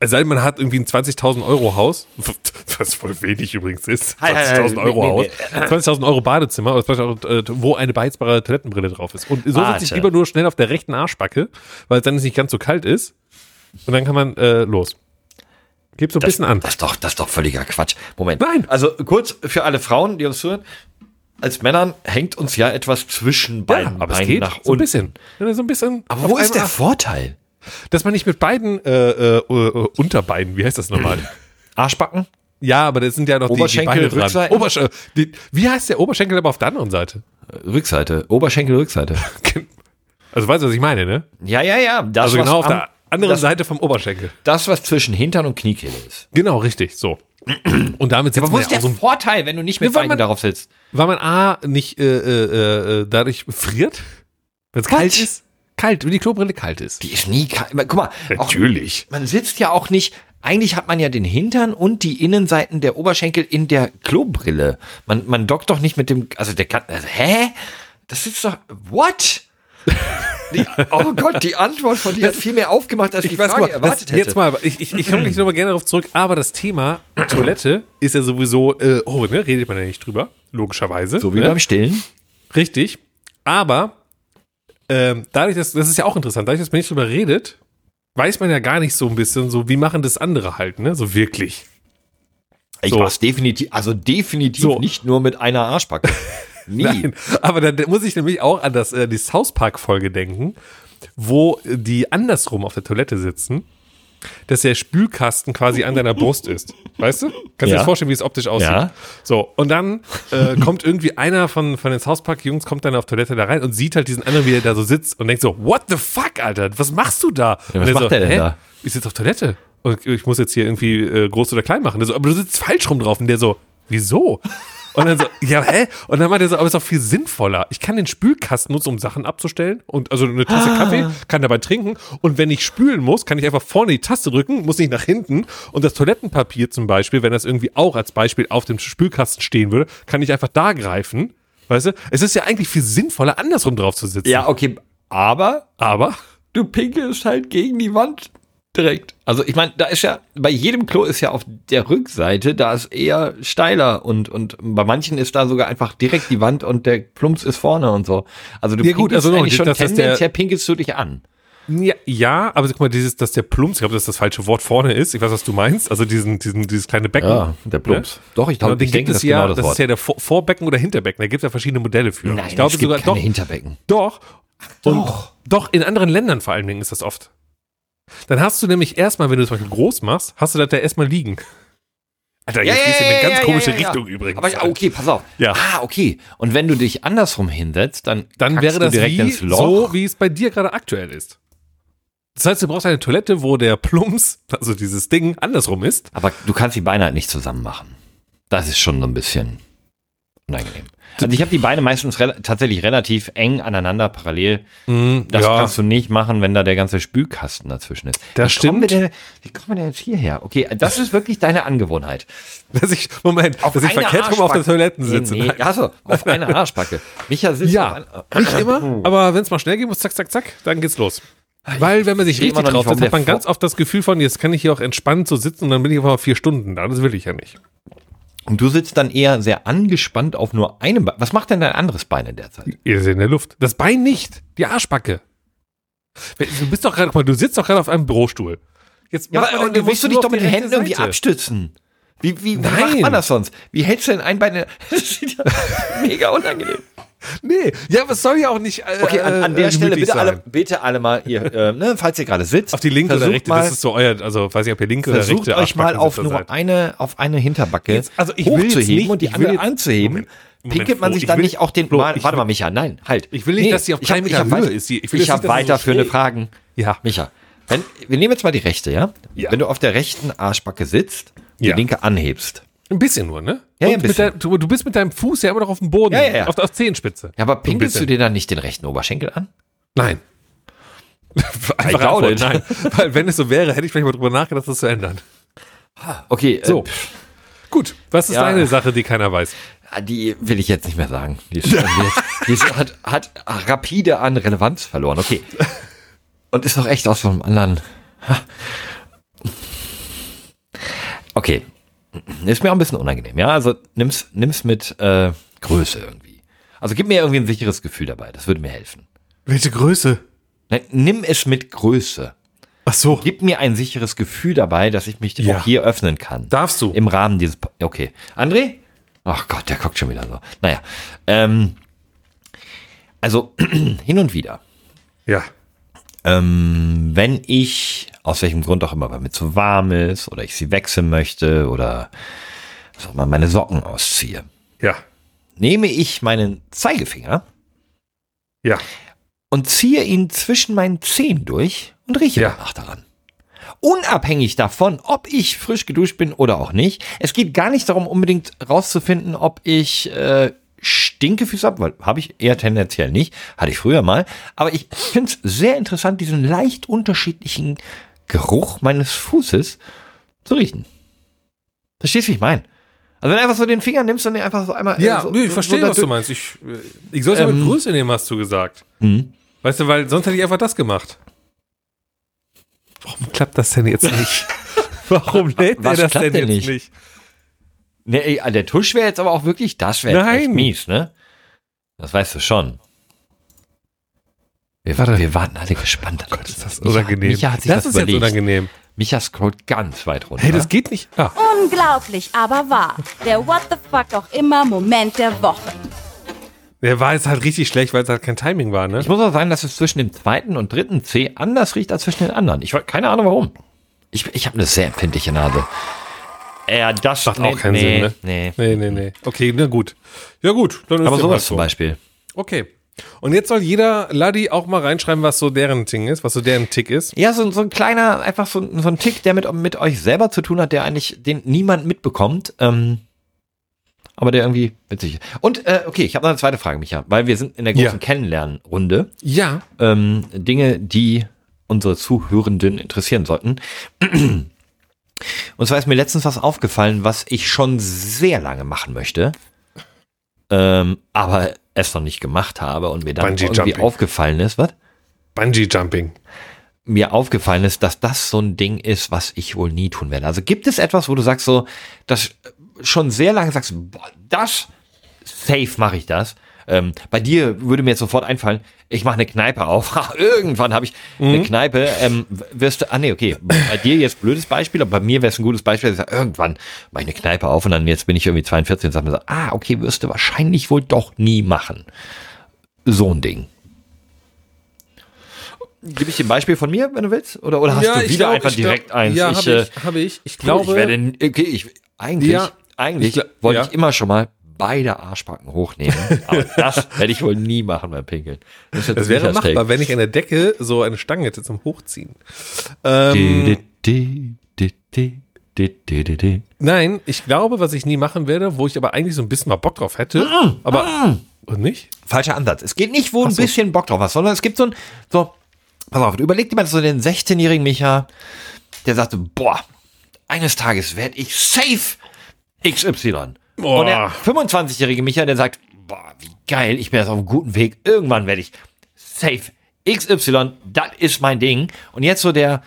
Sei denn, man hat irgendwie ein 20.000 Euro Haus, was voll wenig übrigens ist. 20.000 Euro Haus. 20.000 Euro Badezimmer, äh, wo eine beheizbare Toilettenbrille drauf ist. Und so sitze ich lieber nur schnell auf der rechten Arschbacke, weil es dann nicht ganz so kalt ist. Und dann kann man äh, los. Gib so ein das, bisschen an. Das ist, doch, das ist doch völliger Quatsch. Moment. Nein. Also kurz für alle Frauen, die uns zuhören. Als Männern hängt uns ja etwas zwischen beiden ja, aber Beinen es geht nach unten. So ein bisschen. So ein bisschen aber wo ist der Vorteil? Dass man nicht mit beiden äh, äh, uh, Unterbeinen, wie heißt das nochmal? Arschbacken? Ja, aber das sind ja noch Oberschenkel, die, die dran. Obersch die, wie heißt der Oberschenkel aber auf der anderen Seite? Rückseite. Oberschenkel, Rückseite. also weißt du, was ich meine, ne? Ja, ja, ja. Das, also genau auf der anderen das, Seite vom Oberschenkel. Das, was zwischen Hintern und Kniekehle ist. Genau, richtig, so. Und damit sitzt ja, aber wo ist der so Vorteil, wenn du nicht mit ja, Beinen darauf sitzt? Weil man A, nicht äh, äh, äh dadurch friert, wenn es kalt ist kalt, wenn die Klobrille kalt ist. Die ist nie kalt. Guck mal. Natürlich. Auch, man sitzt ja auch nicht, eigentlich hat man ja den Hintern und die Innenseiten der Oberschenkel in der Klobrille. Man, man dockt doch nicht mit dem, also der kann, also, hä? Das sitzt doch, what? Die, oh Gott, die Antwort von dir hat viel mehr aufgemacht, als ich die Frage mal, erwartet das, hätte. Jetzt mal, ich, ich, ich komme gleich nochmal gerne darauf zurück, aber das Thema Toilette ist ja sowieso, äh, oh, ne, redet man ja nicht drüber, logischerweise. So wie ne? beim Stillen. Richtig. Aber ähm, dadurch, dass, das ist ja auch interessant, dadurch, dass man nicht drüber redet, weiß man ja gar nicht so ein bisschen, so wie machen das andere halt, ne? So wirklich. Ich so. mach's definitiv, also definitiv so. nicht nur mit einer Arschbacke. Nie. Nein, aber da muss ich nämlich auch an das, äh, die South Park-Folge denken, wo die andersrum auf der Toilette sitzen dass der Spülkasten quasi an deiner Brust ist. Weißt du? Kannst du ja. dir vorstellen, wie es optisch aussieht? Ja. So, und dann äh, kommt irgendwie einer von, von den Southpark-Jungs, kommt dann auf Toilette da rein und sieht halt diesen anderen, wie er da so sitzt und denkt so, what the fuck, Alter, was machst du da? Ja, was macht so, der denn da? Ich sitze auf Toilette und ich muss jetzt hier irgendwie äh, groß oder klein machen. Der so, aber du sitzt falsch rum drauf und der so, wieso? Und dann so, ja, hä? Und dann meinte er so, aber es ist auch viel sinnvoller. Ich kann den Spülkasten nutzen, um Sachen abzustellen. Und also eine Tasse ah. Kaffee, kann dabei trinken. Und wenn ich spülen muss, kann ich einfach vorne die Taste drücken, muss nicht nach hinten. Und das Toilettenpapier zum Beispiel, wenn das irgendwie auch als Beispiel auf dem Spülkasten stehen würde, kann ich einfach da greifen. Weißt du? Es ist ja eigentlich viel sinnvoller, andersrum drauf zu sitzen. Ja, okay. Aber, aber, du pinkelst halt gegen die Wand direkt. Also ich meine, da ist ja, bei jedem Klo ist ja auf der Rückseite, da ist eher steiler und, und bei manchen ist da sogar einfach direkt die Wand und der Plumps ist vorne und so. Also du ja, gut, also eigentlich schon das, tendenziell pinkelst du dich an. Ja, ja, aber guck mal, dieses, dass der Plumps, ich glaube, dass das falsche Wort vorne ist. Ich weiß, was du meinst. Also diesen, diesen, dieses kleine Becken. Ja, der Plumps. Ja? Doch, ich glaube, den ich gibt denke, es ja, genau das, das ist ja der Vorbecken oder Hinterbecken. Da gibt es ja verschiedene Modelle für. Nein, ich glaube es gibt sogar keine doch, Hinterbecken. Doch. Und doch. Doch, in anderen Ländern vor allen Dingen ist das oft. Dann hast du nämlich erstmal, wenn du es zum Beispiel groß machst, hast du das da erstmal liegen. Alter, jetzt ja, gehst du in eine ganz komische Richtung übrigens. Aber okay, pass auf. Ja. Ah, okay. Und wenn du dich andersrum hinsetzt, dann, dann wäre das direkt ins Loch. so, wie es bei dir gerade aktuell ist. Das heißt, du brauchst eine Toilette, wo der Plumps, also dieses Ding, andersrum ist. Aber du kannst die Beine halt nicht zusammen machen. Das ist schon so ein bisschen unangenehm. Also ich habe die Beine meistens re tatsächlich relativ eng aneinander parallel. Mm, das ja. kannst du nicht machen, wenn da der ganze Spülkasten dazwischen ist. Das wie stimmt. Denn, wie kommen wir denn jetzt hierher? Okay, das ist wirklich deine Angewohnheit. Dass ich, Moment, auf dass ich verkehrt rum auf der Toilette sitze. Nee, nee. Achso, auf einer Arschbacke. Micha sitzt Ja, nicht immer, aber wenn es mal schnell gehen muss, zack, zack, zack, dann geht's los. Weil, wenn man sich richtig drauf setzt, hat man ganz oft das Gefühl von, jetzt kann ich hier auch entspannt so sitzen und dann bin ich einfach mal vier Stunden da. Das will ich ja nicht. Und du sitzt dann eher sehr angespannt auf nur einem Bein. Was macht denn dein anderes Bein in der Zeit? Ihr seid in der Luft. Das Bein nicht. Die Arschbacke. Du bist doch gerade, du sitzt doch gerade auf einem Bürostuhl. Jetzt ja, aber, du willst du dich doch mit den Händen irgendwie abstützen. Wie, wie, wie macht man das sonst? Wie hältst du denn ein Bein? Das sieht ja mega unangenehm. Nee, ja, aber es soll ja auch nicht. Äh, okay, an, an der äh, Stelle bitte alle, bitte alle mal hier, äh, ne, falls ihr gerade sitzt. Auf die linke oder rechte, mal, das ist so euer, also weiß ich, ob ihr linke oder rechte Versucht euch mal auf nur seid. eine, auf eine Hinterbacke jetzt, also ich will hochzuheben nicht, und die andere anzuheben. Moment, Moment, Pinkelt man sich dann will, nicht auch den. Flo, mal, warte mal, Micha, nein, halt. Ich will nicht, nee, dass sie auf keinen Meter Höhe ist. Ich, ich habe weiterführende Fragen. Ja. Micha, wenn, wir nehmen jetzt mal die rechte, ja? ja. Wenn du auf der rechten Arschbacke sitzt, die ja. linke anhebst, ein bisschen nur, ne? Ja, ja ein bisschen. Der, du, du, bist mit deinem Fuß ja immer noch auf dem Boden. Ja, ja, ja. Auf, auf Zehenspitze. Ja, aber pinkelst du dir dann nicht den rechten Oberschenkel an? Nein. Einfach Antwort, nein. Weil wenn es so wäre, hätte ich vielleicht mal drüber nachgedacht, das zu ändern. Okay, So. Gut, was ist Ja. deine Sache, die keiner weiß? äh, die will ich jetzt nicht mehr sagen. Die, ist, die, ist, hat, hat rapide an Relevanz verloren. Okay. Und ist doch echt aus einem anderen. Okay. Ist mir auch ein bisschen unangenehm, ja. Also nimm's, nimm's mit äh, Größe irgendwie. Also gib mir irgendwie ein sicheres Gefühl dabei. Das würde mir helfen. Welche Größe? Nein, nimm es mit Größe. Ach so. Gib mir ein sicheres Gefühl dabei, dass ich mich Ja. auch hier öffnen kann. Darfst du? Im Rahmen dieses. Po- Okay. André? Ach Gott, der guckt schon wieder so. Naja. Ähm, also hin und wieder. Ja. Ähm, wenn ich, aus welchem Grund auch immer, weil mir zu warm ist oder ich sie wechseln möchte oder was auch immer, meine Socken ausziehe, Ja. nehme ich meinen Zeigefinger Ja. und ziehe ihn zwischen meinen Zehen durch und rieche Ja. danach daran. Unabhängig davon, ob ich frisch geduscht bin oder auch nicht. Es geht gar nicht darum, unbedingt rauszufinden, ob ich äh, Stinkefüße habe, weil habe ich eher tendenziell nicht. Hatte ich früher mal. Aber ich finde es sehr interessant, diesen leicht unterschiedlichen Geruch meines Fußes zu riechen. Verstehst du, wie ich meine? Also wenn du einfach so den Finger nimmst und den einfach so einmal... äh, Ja, so, nee, ich so- verstehe, so was du meinst. Ich, äh, ich soll es ja mit Ähm. Größe nehmen, hast du gesagt. Mhm. Weißt du, weil sonst hätte ich einfach das gemacht. Warum klappt das denn jetzt nicht? Warum lädt er das denn denn jetzt nicht? nicht? Nee, ey, der Tusch wäre jetzt aber auch wirklich, das wäre Nein. echt mies, ne? Das weißt du schon. Wir, Warte. wir warten alle gespannt. Gott, ist das unangenehm. Micha hat sich das das, ist jetzt überlegt. unangenehm. Micha scrollt ganz weit runter. Hey, das geht nicht. Ah, Unglaublich, aber wahr. Der What the fuck auch immer Moment der Woche. der war jetzt halt richtig schlecht, weil es halt kein Timing war, ne? ich muss auch sagen, dass es zwischen dem zweiten und dritten C anders riecht als zwischen den anderen. Ich keine Ahnung warum. Ich, ich habe eine sehr empfindliche Nase. Ja, das Macht auch keinen nee, Sinn, ne? Nee. Nee, nee, nee. Okay, na gut. Ja gut, dann ist Aber sowas zum. Beispiel. Okay. Und jetzt soll jeder Laddi auch mal reinschreiben, was so deren Ding ist, was so deren Tick ist. Ja, so, so ein kleiner, einfach so, so ein Tick, der mit, mit euch selber zu tun hat, der eigentlich den niemand mitbekommt. Ähm, aber der irgendwie witzig ist. Und, äh, okay, ich habe noch eine zweite Frage, Micha, weil wir sind in der großen Ja. Kennenlernrunde. Ja. Ähm, Dinge, die unsere Zuhörenden interessieren sollten. Und zwar ist mir letztens was aufgefallen, was ich schon sehr lange machen möchte, ähm, aber es noch nicht gemacht habe und mir dann Bungee irgendwie Jumping. aufgefallen ist, was? Bungee Jumping. mir aufgefallen ist, dass das so ein Ding ist, was ich wohl nie tun werde. Also gibt es etwas, wo du sagst so, das schon sehr lange sagst, boah, das, safe mache ich das. Ähm, bei dir würde mir jetzt sofort einfallen, ich mache eine Kneipe auf. Irgendwann habe ich eine Kneipe. Ähm, wirst du, ah nee, okay. Bei dir jetzt blödes Beispiel, aber bei mir wäre es ein gutes Beispiel. Ich sag, irgendwann mache ich eine Kneipe auf und dann jetzt bin ich irgendwie 42 und sage mir so, ah, okay, wirst du wahrscheinlich wohl doch nie machen. So ein Ding. Gib ich dir ein Beispiel von mir, wenn du willst? Oder, oder hast du wieder glaub, einfach ich glaub- direkt eins? Ja, ich, habe äh, ich, habe ich. Ich glaube, ich werde, okay, ich, eigentlich, Ja, eigentlich ich wollte ja. ich immer schon mal beide Arschbacken hochnehmen. Aber das werde ich wohl nie machen beim Pinkeln. Das, es wäre Michas Take. machbar, wenn ich an der Decke so eine Stange hätte zum Hochziehen. Ähm, Di, di, di, di, di, di, di, di. nein, ich glaube, was ich nie machen werde, wo ich aber eigentlich so ein bisschen mal Bock drauf hätte, aber und nicht? Falscher Ansatz. Es geht nicht, wo ein so. bisschen Bock drauf hast, sondern es gibt so ein, so, pass auf, überleg dir mal so den 16-jährigen Micha, der sagte, boah, eines Tages werde ich safe XY. Boah. Und der 25-jährige Micha, der sagt, boah, wie geil, ich bin jetzt auf einem guten Weg, irgendwann werde ich safe XY, das ist mein Ding. Und jetzt so der,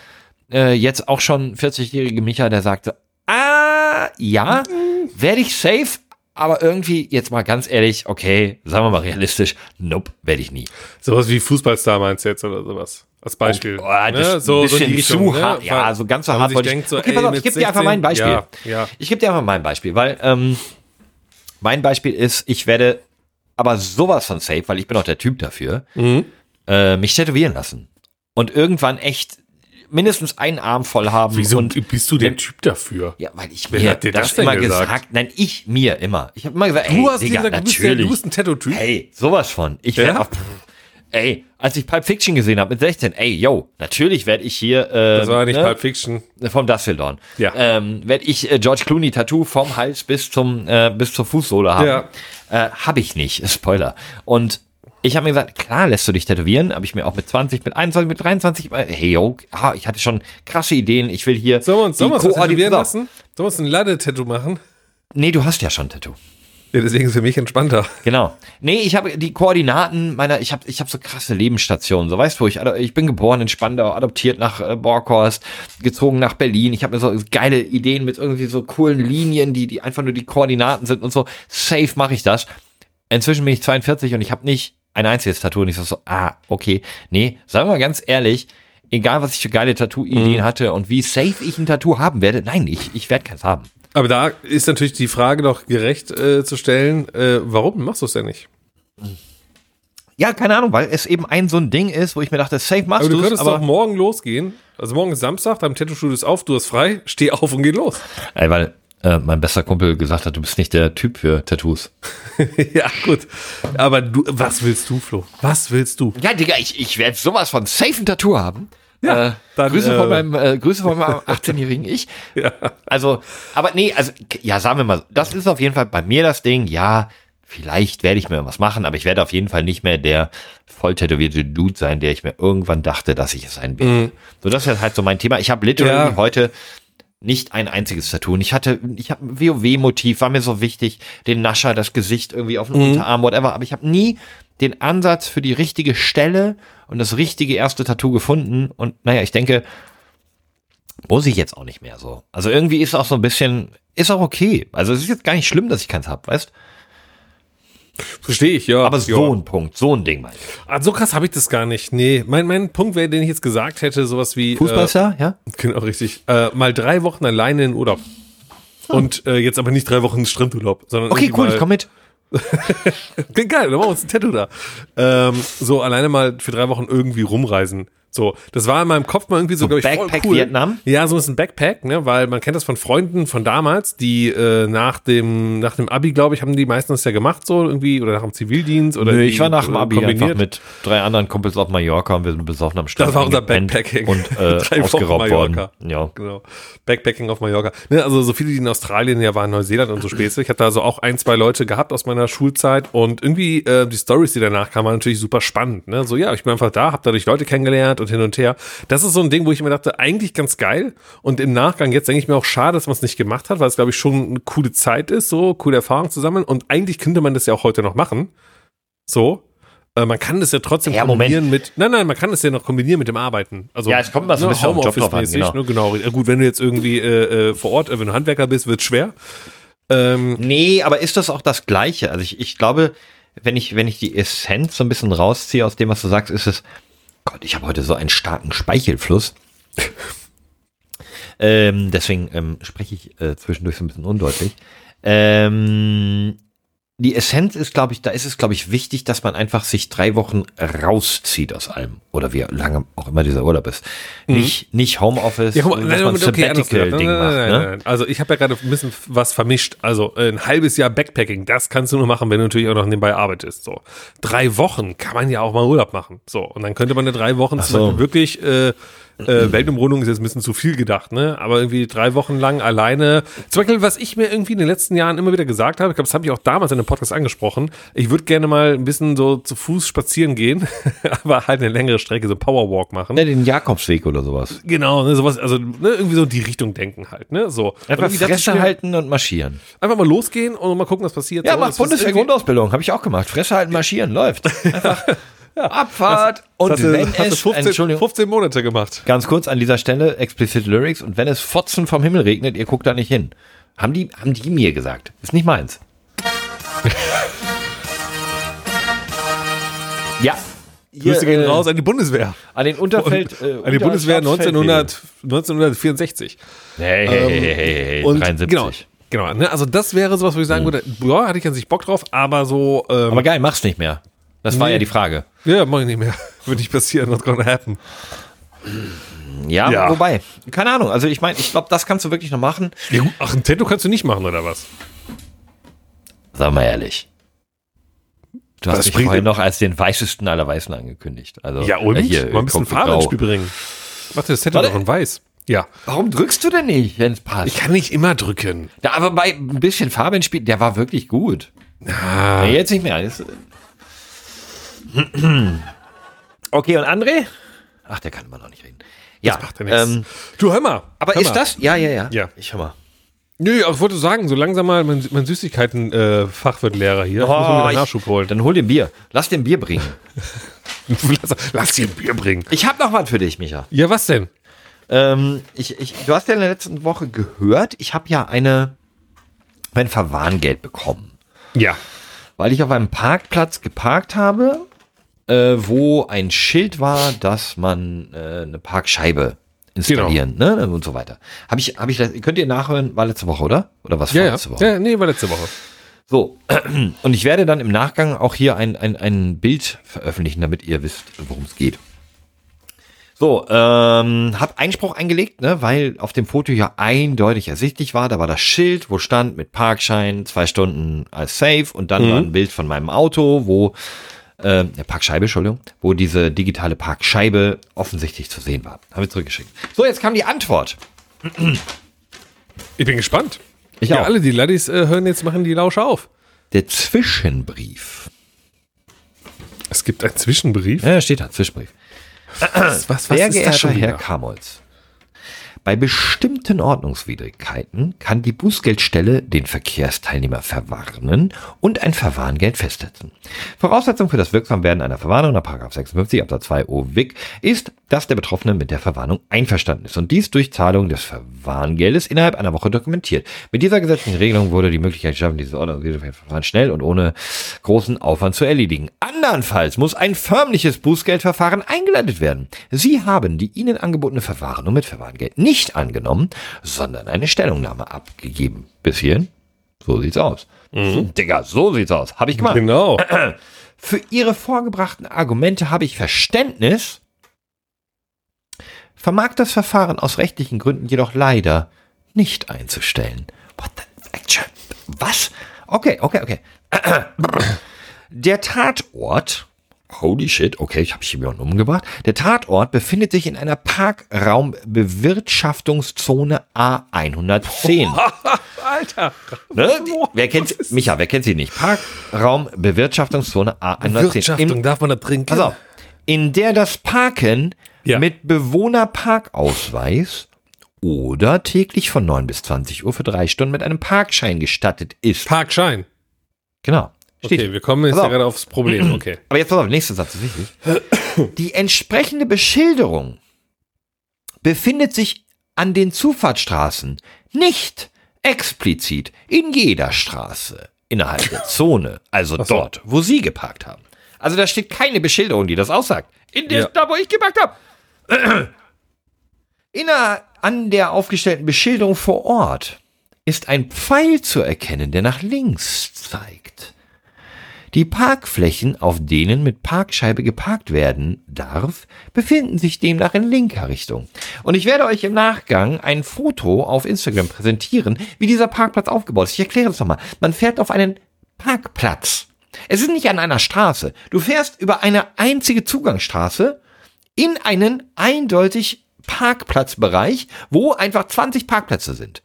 äh, jetzt auch schon 40-jährige Micha, der sagte, ah, ja, werde ich safe, aber irgendwie, jetzt mal ganz ehrlich, okay, sagen wir mal realistisch, nope, werde ich nie. Sowas wie Fußballstar meinst du jetzt oder sowas? Als Beispiel. Oh, ist ein so, so zu ne? hart. Ja, so ganz so hart ich- denkt, so, okay, ey, pass auf, ich gebe dir einfach 16 mein Beispiel. Ja, ja. Ich gebe dir einfach mein Beispiel, weil ähm, mein Beispiel ist, ich werde aber sowas von safe, weil ich bin auch der Typ dafür, Mhm. äh, mich tätowieren lassen. Und irgendwann echt mindestens einen Arm voll haben. Wieso und bist du der Typ dafür? ja, weil ich Wer mir hat dir das denn immer gesagt? Nein, ich mir immer. Ich habe immer gesagt, Du ey, hast Digga, gesagt, du bist, der, du bist ein Tattoo-Typ. Ey, sowas von. Ich Ja? werde. Ey, als ich Pulp Fiction gesehen habe mit 16, ey, yo, natürlich werde ich hier äh, Das war nicht ne, Pulp Fiction. vom Dusseldorn. Ja. Ähm, werde ich äh, George Clooney Tattoo vom Hals bis zum äh, bis zur Fußsohle haben. Ja. Äh, habe ich nicht, Spoiler. Und ich habe mir gesagt, klar lässt du dich tätowieren, habe ich mir auch mit 20, mit 21, mit 23, äh, hey yo, ah, ich hatte schon krasse Ideen, ich will hier Sollen wir uns, sollen wir uns tätowieren lassen? Sollen wir uns ein Lade-Tattoo machen? Nee, du hast ja schon ein Tattoo. Ja, deswegen ist es für mich entspannter. Genau. Nee, ich habe die Koordinaten meiner, ich habe ich hab so krasse Lebensstationen, so weißt du, ich, ich bin geboren in Spandau, adoptiert nach äh, Borkhorst, gezogen nach Berlin. Ich habe mir so geile Ideen mit irgendwie so coolen Linien, die, die einfach nur die Koordinaten sind und so. Safe mache ich das. Inzwischen bin ich 42 und ich habe nicht ein einziges Tattoo und ich so, so, ah, okay. Nee, sagen wir mal ganz ehrlich, egal was ich für geile Tattoo-Ideen hatte und wie safe ich ein Tattoo haben werde, nein, ich, ich werde keins haben. Aber da ist natürlich die Frage doch gerecht äh, zu stellen, äh, warum machst du es denn nicht? Ja, keine Ahnung, weil es eben ein so ein Ding ist, wo ich mir dachte, safe machst Aber du könntest doch morgen losgehen. Also morgen ist Samstag, dein Tattoo-Studio ist auf, du hast frei, steh auf und geh los. Ey, weil äh, mein bester Kumpel gesagt hat, du bist nicht der Typ für Tattoos. ja, gut. Aber du, was willst du, Flo? Was willst du? Ja, Digga, ich, ich werde sowas von safe ein Tattoo haben. Ja, äh, dann, Grüße, äh, von meinem, äh, Grüße von meinem 18-jährigen Ich. Ja. Also, aber nee, also, ja, sagen wir mal, das ist auf jeden Fall bei mir das Ding, ja, vielleicht werde ich mir was machen, aber ich werde auf jeden Fall nicht mehr der voll tätowierte Dude sein, der ich mir irgendwann dachte, dass ich es sein will. So, das ist halt so mein Thema. Ich habe literally Ja. heute nicht ein einziges Tattoo. Und ich hatte, ich habe ein WoW-Motiv, war mir so wichtig, den Nascher, das Gesicht irgendwie auf dem Unterarm, whatever. Aber ich habe nie den Ansatz für die richtige Stelle und das richtige erste Tattoo gefunden. Und naja, ich denke, muss ich jetzt auch nicht mehr so. Also irgendwie ist auch so ein bisschen, ist auch okay. Also es ist jetzt gar nicht schlimm, dass ich keins hab, weißt? Verstehe ich, ja. Aber ja. so ein Punkt, so ein Ding mal. Ah, so krass habe ich das gar nicht. Nee, mein, mein Punkt wäre, den ich jetzt gesagt hätte, sowas wie. Fußballstar, ja? Äh, genau, richtig. Äh, mal drei Wochen alleine in Urlaub. Und äh, jetzt aber nicht drei Wochen Strandurlaub, sondern Okay, cool, ich komm mit. Klingt geil, dann machen wir uns ein Tattoo da. Ähm, so alleine mal für drei Wochen irgendwie rumreisen. So, das war in meinem Kopf mal irgendwie so, glaube ich, Backpack voll cool. Vietnam? Ja, so ist ein Backpack, ne, weil man kennt das von Freunden von damals, die äh, nach dem nach dem Abi, glaube ich, haben die meistens das ja gemacht so irgendwie oder nach dem Zivildienst oder Nö, ich war nach dem äh, Abi kombiniert. einfach mit drei anderen Kumpels auf Mallorca und wir sind besoffen am Strand. Das war unser Backpacking. Und äh, Drei ausgeraubt worden. Ja. Genau. Backpacking auf Mallorca. Ne, also so viele, die in Australien ja waren, Neuseeland und so Späße. Ich hatte da so auch ein, zwei Leute gehabt aus meiner Schulzeit und irgendwie äh, die Stories, die danach kamen, waren natürlich super spannend. Ne? So, ja, ich bin einfach da, hab dadurch Leute kennengelernt und hin und her. Das ist so ein Ding, wo ich mir dachte, eigentlich ganz geil. Und im Nachgang, jetzt denke ich mir auch schade, dass man es nicht gemacht hat, weil es, glaube ich, schon eine coole Zeit ist, so coole Erfahrungen zu sammeln. Und eigentlich könnte man das ja auch heute noch machen. So. Äh, Man kann das ja trotzdem Ja, Moment. kombinieren mit. Nein, nein, man kann das ja noch kombinieren mit dem Arbeiten. Also, Ja, es kommt mal so ein ne, bisschen Homeoffice-mäßig, genau. ne, genau. Ja, gut, wenn du jetzt irgendwie äh, äh, vor Ort, äh, wenn du Handwerker bist, wird schwer. Ähm, Nee, aber ist das auch das Gleiche? Also ich, ich glaube, wenn ich, wenn ich die Essenz so ein bisschen rausziehe aus dem, was du sagst, ist es, Gott, ich habe heute so einen starken Speichelfluss. ähm, deswegen ähm, spreche ich äh, zwischendurch so ein bisschen undeutlich. Ähm, die Essenz ist, glaube ich, da ist es, glaube ich, wichtig, dass man einfach sich drei Wochen rauszieht aus allem. Oder wie lange auch immer dieser Urlaub ist. Nicht, nicht Homeoffice, Mhm. ja, dass man okay. Sabbatical-Ding nein, macht. ne? Also ich habe ja gerade ein bisschen was vermischt. Also ein halbes Jahr Backpacking, das kannst du nur machen, wenn du natürlich auch noch nebenbei arbeitest. So drei Wochen kann man ja auch mal Urlaub machen. So und dann könnte man ja drei Wochen zum so. Beispiel wirklich äh, äh, Weltumrundung ist jetzt ein bisschen zu viel gedacht, ne? Aber irgendwie drei Wochen lang alleine. Zum Beispiel, was ich mir irgendwie in den letzten Jahren immer wieder gesagt habe, ich glaube, das habe ich auch damals in einem Podcast angesprochen. Ich würde gerne mal ein bisschen so zu Fuß spazieren gehen, aber halt eine längere Strecke, so Powerwalk machen. Ne, den Jakobsweg oder sowas. Genau, ne, sowas, also ne, irgendwie so in die Richtung denken halt, ne? So. Einfach Fresse halten und marschieren. Einfach mal losgehen und mal gucken, was passiert. Ja, so, mach irgendwie- Bundeswehr-Grundausbildung. Habe ich auch gemacht. Fresse halten, marschieren. Läuft. Einfach Abfahrt. Und Das hast du- wenn hast es, 15, Entschuldigung, 15 Monate gemacht. ganz kurz an dieser Stelle, explicit Lyrics. Und wenn es Fotzen vom Himmel regnet, ihr guckt da nicht hin. Haben die, haben die mir gesagt. Ist nicht meins. ja. Grüße Hier, gehen äh, raus an die Bundeswehr. An den Unterfeld. äh, an die Bundeswehr Unterschlafsfeldwege. 1900, 1964. Hey, hey, hey, hey, hey, hey, Und 73. genau, genau. Ne, also das wäre sowas, wo ich sagen würde, ja, hatte ich an sich Bock drauf, aber so, ähm, Aber geil, mach's nicht mehr. Das war Nee. ja die Frage. ja, mach ich nicht mehr. Wird nicht passieren, not gonna happen. Ja, Ja. wobei, keine Ahnung. Also ich meine, ich glaube, das kannst du wirklich noch machen. Ja, ach, ein Tattoo kannst du nicht machen, oder was? Sag mal ehrlich. Du Was hast mich bringt vorhin noch als den weißesten aller Weißen angekündigt. Also, Ja, und? äh, hier, mal ein bisschen Farbe ins. Spiel bringen. Dir das Tattoo Warte. doch in weiß. Ja. Warum drückst du denn nicht, wenn es passt? Ich kann nicht immer drücken. ja, aber bei ein bisschen Farbe ins Spiel, der war wirklich gut. Ah, Ja, jetzt nicht mehr. Jetzt, Okay, und André? Ach, der kann immer noch nicht reden. Ja, macht ja nichts. ähm, Du, hör mal. aber hör ist mal. das? Ja, ja, ja. Ja. Ich hör mal. Nö, aber ich wollte sagen, so langsam mal mein, mein Süßigkeiten-Fach wird Lehrer hier. ich muss mir Oh, wieder Nachschub holen. Dann hol dir Bier. Lass dir ein Bier bringen. lass, lass dir ein Bier bringen. Ich habe noch was für dich, Micha. Ja, was denn? Ähm, ich, ich, du hast ja in der letzten Woche gehört, ich habe ja eine, mein Verwarngeld bekommen. Ja. weil ich auf einem Parkplatz geparkt habe, äh, wo ein Schild war, dass man äh, eine Parkscheibe installieren ne? und so weiter. Habe ich, habe ich, könnt ihr nachhören, war letzte Woche, oder? Oder was war ja. letzte Woche? ja. Nee, war letzte Woche. So, und ich werde dann im Nachgang auch hier ein, ein, ein Bild veröffentlichen, damit ihr wisst, worum es geht. So, ähm, hab Einspruch eingelegt, ne, weil auf dem Foto ja eindeutig ersichtlich war, da war das Schild, wo stand mit Parkschein, zwei Stunden als safe und dann war ein Bild von meinem Auto, wo, äh, der Parkscheibe, Entschuldigung, wo diese digitale Parkscheibe offensichtlich zu sehen war. Habe ich zurückgeschickt. So, jetzt kam die Antwort. Ich bin gespannt. Ich ja, auch. alle, die Laddies äh, hören jetzt, machen die Lausche auf. Der Zwischenbrief. Es gibt einen Zwischenbrief. Ja, steht da, Zwischenbrief. Was, was, Sehr ist geehrter schon Herr? Kamolz, bei bestimmten Ordnungswidrigkeiten kann die Bußgeldstelle den Verkehrsteilnehmer verwarnen und ein Verwarngeld festsetzen. Voraussetzung für das Wirksamwerden einer Verwarnung nach 56 Absatz 2 OWIG ist, dass der Betroffene mit der Verwarnung einverstanden ist und dies durch Zahlung des Verwarngeldes innerhalb einer Woche dokumentiert. Mit dieser gesetzlichen Regelung wurde die Möglichkeit geschaffen, dieses Ordnungswidrigkeitsverfahren schnell und ohne großen Aufwand zu erledigen. Andernfalls muss ein förmliches Bußgeldverfahren eingeleitet werden. Sie haben die Ihnen angebotene Verwarnung mit Verwarngeld nicht angenommen, sondern eine Stellungnahme abgegeben. Bis hierhin? So sieht's aus. Digga, so sieht's aus. Habe ich gemacht. Genau. Für Ihre vorgebrachten Argumente habe ich Verständnis, vermag das Verfahren aus rechtlichen Gründen jedoch leider nicht einzustellen. What the action? Was? Okay, okay, okay. Der Tatort, holy shit, okay, ich habe hier auch umgebracht. Der Tatort befindet sich in einer Parkraumbewirtschaftungszone A110. Alter. Ne? Wer kennt Micha, wer kennt sie nicht? Parkraumbewirtschaftungszone A110. Wirtschaftung, Im, darf man da trinken? auf, in der das Parken Ja. mit Bewohnerparkausweis oder täglich von 9 bis 20 Uhr für drei Stunden mit einem Parkschein gestattet ist. Parkschein. Genau. Steht. Okay, wir kommen jetzt ja gerade aufs Problem. Okay. Aber jetzt pass auf, nächster Satz ist wichtig. Die entsprechende Beschilderung befindet sich an den Zufahrtsstraßen nicht explizit in jeder Straße innerhalb der Zone, also so. dort, wo Sie geparkt haben. Also da steht keine Beschilderung, die das aussagt. In der, Ja. da, wo ich geparkt habe. Inner an der aufgestellten Beschilderung vor Ort ist ein Pfeil zu erkennen, der nach links zeigt. Die Parkflächen, auf denen mit Parkscheibe geparkt werden darf, befinden sich demnach in linker Richtung. Und ich werde euch im Nachgang ein Foto auf Instagram präsentieren, wie dieser Parkplatz aufgebaut ist. Ich erkläre es nochmal. Man fährt auf einen Parkplatz. Es ist nicht an einer Straße. Du fährst über eine einzige Zugangsstraße in einen eindeutig Parkplatzbereich, wo einfach 20 Parkplätze sind.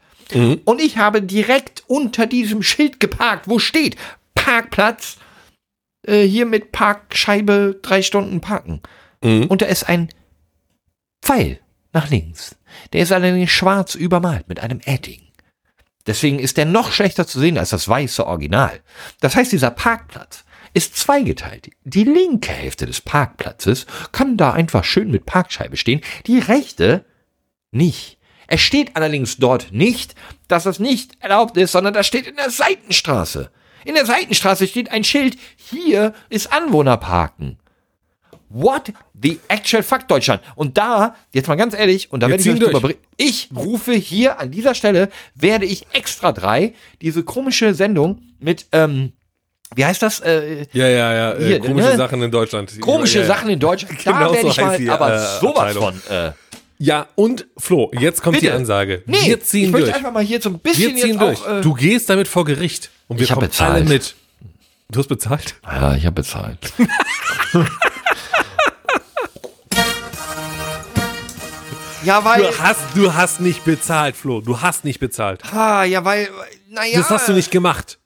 Und ich habe direkt unter diesem Schild geparkt, wo steht Parkplatz, äh, hier mit Parkscheibe drei Stunden parken. Und da ist ein Pfeil nach links. Der ist allerdings schwarz übermalt mit einem Edding. Deswegen ist der noch schlechter zu sehen als das weiße Original. Das heißt, dieser Parkplatz ist zweigeteilt. Die linke Hälfte des Parkplatzes kann da einfach schön mit Parkscheibe stehen, die rechte nicht. Es steht allerdings dort nicht, dass es nicht erlaubt ist, sondern das steht in der Seitenstraße. In der Seitenstraße steht ein Schild, hier ist Anwohnerparken. What the actual fuck Deutschland? Und da, jetzt mal ganz ehrlich, und da werde ich euch drüber. Ich rufe hier an dieser Stelle, werde ich extra drei, diese komische Sendung mit, ähm, wie heißt das? Äh, Ja, ja, ja. Äh, Hier, komische ne? Sachen in Deutschland. komische ja, ja. Sachen in Deutschland. Da Genau werde so ich mal, heißt die, aber äh, sowas Abteilung. von. Äh, Ja, und Flo, jetzt kommt die Bitte. Ansage. nee, wir ziehen ich durch. einfach mal hier so ein bisschen Wir ziehen jetzt durch. auch. Äh, du gehst damit vor Gericht. Und wir Ich kommen bezahlt. alle mit. Du hast bezahlt? ja, ich habe bezahlt. ja, weil. Du hast, du hast nicht bezahlt, Flo. Du hast nicht bezahlt. Ah, ja, weil. Naja. Das hast du nicht gemacht.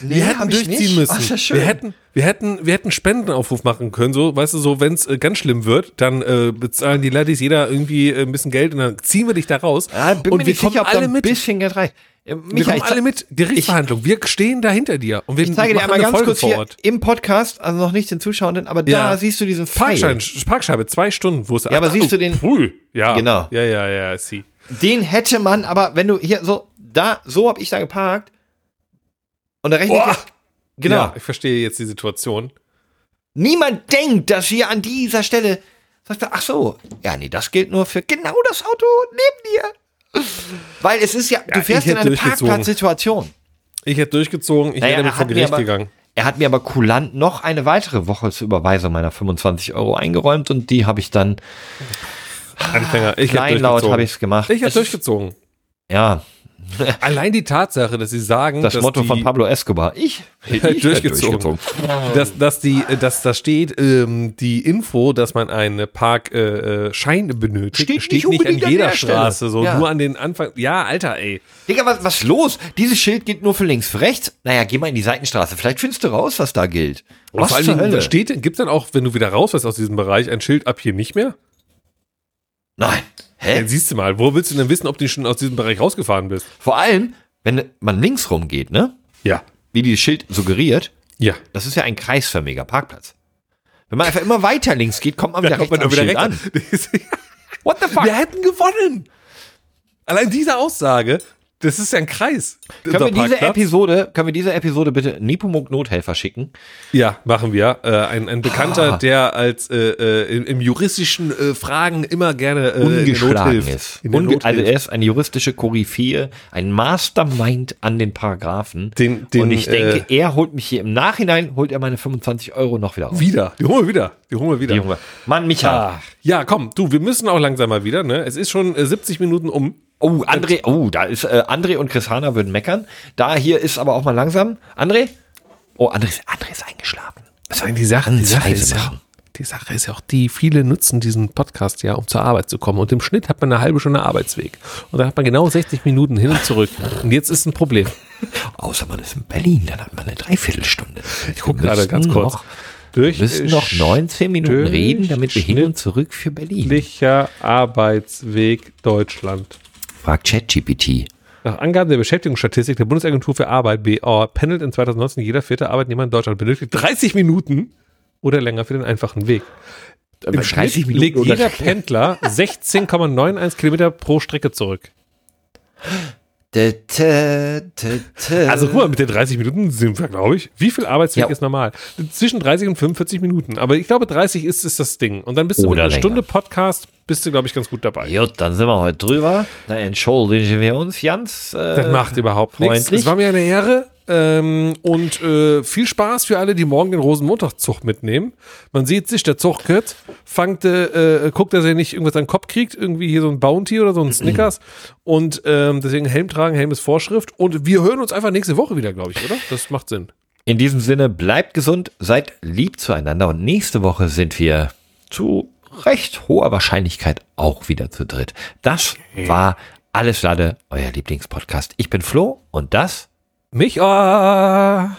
Nee, wir hätten durchziehen müssen. Ach, wir hätten, wir hätten, wir hätten Spendenaufruf machen können, so, weißt du, so, wenn es äh, ganz schlimm wird, dann äh, bezahlen die Laddies jeder irgendwie äh, ein bisschen Geld und dann ziehen wir dich da raus. Ja, bin und mir wir kommen sicher, alle mit. Ein bisschen Geld rein. Michael, wir kommen alle mit Gerichtsverhandlung. Wir stehen da hinter dir und wir ich zeige dir einmal ganz Folge kurz hier im Podcast, also noch nicht den Zuschauenden, aber ja. da siehst du diesen Pfeil. Parkscheibe, zwei Stunden, wo es Ja, aber siehst oh, du den? Cool. Ja. Genau. Ja, ja, ja, sie. Den hätte man, aber wenn du hier so da so habe ich da geparkt und da rechnet Boah. Genau. Ja, ich verstehe jetzt die Situation. Niemand denkt, dass hier an dieser Stelle sagt, ach so, ja, nee, das gilt nur für genau das Auto neben dir. Weil es ist ja, ja du fährst in eine Parkplatzsituation. Ich hätte durchgezogen, ich naja, wäre damit vor Gericht aber, gegangen. Er hat mir aber kulant noch eine weitere Woche zur Überweisung meiner 25 Euro eingeräumt und die habe ich dann Anfänger. Ich kleinlaut habe ich es gemacht. Ich habe durchgezogen. Ja, Allein die Tatsache, dass sie sagen, das Motto von Pablo Escobar, ich, ich durchgezogen, durchgezogen. Dass, dass, die, dass da steht, ähm, die Info, dass man einen Parkschein äh, benötigt, steht, steht nicht, nicht an jeder Straße, so ja. nur an den Anfang. Ja, Alter, ey. Digga, was, was los? Dieses Schild geht nur für links, für rechts. Naja, geh mal in die Seitenstraße. Vielleicht findest du raus, was da gilt. Was vor allem, da steht, gibt's dann auch, wenn du wieder raus aus diesem Bereich, ein Schild ab hier nicht mehr? Nein. Hä? Ja, siehst du mal, wo willst du denn wissen, ob du schon aus diesem Bereich rausgefahren bist? Vor allem, wenn man links rumgeht, ne? Ja. Wie dieses Schild suggeriert. Ja. Das ist ja ein kreisförmiger Parkplatz. Wenn man einfach immer weiter links geht, kommt man wieder, rechts, man wieder rechts an. What the fuck? Wir hätten gewonnen. Allein diese Aussage das ist ja ein Kreis. Können wir diese Episode, können wir diese Episode bitte Nepomuk Nothelfer schicken? Ja, machen wir. Äh, ein, ein Bekannter, ah. der als äh, äh, im juristischen äh, Fragen immer gerne äh, ungeschlagen ist. Unge also er ist eine juristische Koryphäe, ein Mastermind an den Paragraphen. Den, den, Und ich denke, äh, er holt mich hier im Nachhinein, holt er meine 25 Euro noch wieder raus. Wieder, die holen wir wieder. Die holen wir wieder. Die holen wir. Mann, Micha. Ah. Ja, komm, du, wir müssen auch langsam mal wieder. Ne? Es ist schon 70 äh, Minuten um. Oh, André, oh, da ist äh, André und Chris Hanna würden meckern. Da hier ist aber auch mal langsam. André? Oh, André, André ist eingeschlafen. Was eigentlich die Sache? Die Sache, ist ja, die Sache ist ja auch die, viele nutzen diesen Podcast ja, um zur Arbeit zu kommen. Und im Schnitt hat man eine halbe Stunde Arbeitsweg. Und da hat man genau 60 Minuten hin und zurück. Und jetzt ist ein Problem. Außer man ist in Berlin, dann hat man eine Dreiviertelstunde. Ich gucke gerade ganz kurz. Noch, durch wir müssen noch 19 Minuten reden, damit wir hin und zurück für Berlin. Arbeitsweg Deutschland. Fragt ChatGPT. Nach Angaben der Beschäftigungsstatistik der Bundesagentur für Arbeit, BA, pendelt in 2019 jeder vierte Arbeitnehmer in Deutschland benötigt 30 Minuten oder länger für den einfachen Weg. Im 30 Minuten legt jeder Pendler 16,91 Kilometer pro Strecke zurück. Also guck mal, mit den 30 Minuten sind wir, glaube ich. Wie viel Arbeitsweg ja. ist normal? Zwischen 30 und 45 Minuten. Aber ich glaube, 30 ist, ist das Ding. Und dann bist du Oder eine Stunde Podcast, bist du, glaube ich, ganz gut dabei. Gut, dann sind wir heute drüber. Dann entschuldigen wir uns ganz. Äh, das macht überhaupt nichts. Es war mir eine Ehre. Ähm, und äh, viel Spaß für alle, die morgen den Rosenmontagszug mitnehmen. Man sieht sich, der Zug geht, fangt, äh, guckt, dass er nicht irgendwas an den Kopf kriegt, irgendwie hier so ein Bounty oder so ein Snickers. Und ähm, deswegen Helm tragen, Helm ist Vorschrift. Und wir hören uns einfach nächste Woche wieder, glaube ich, oder? Das macht Sinn. In diesem Sinne, bleibt gesund, seid lieb zueinander und nächste Woche sind wir zu recht hoher Wahrscheinlichkeit auch wieder zu dritt. Das war Alles Lade, euer Lieblingspodcast. Ich bin Flo und das Micha! Ah.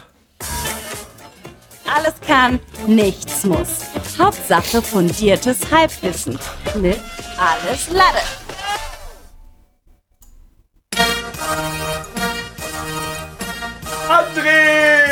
Alles kann, nichts muss. Hauptsache fundiertes Halbwissen mit Alles Lade. André!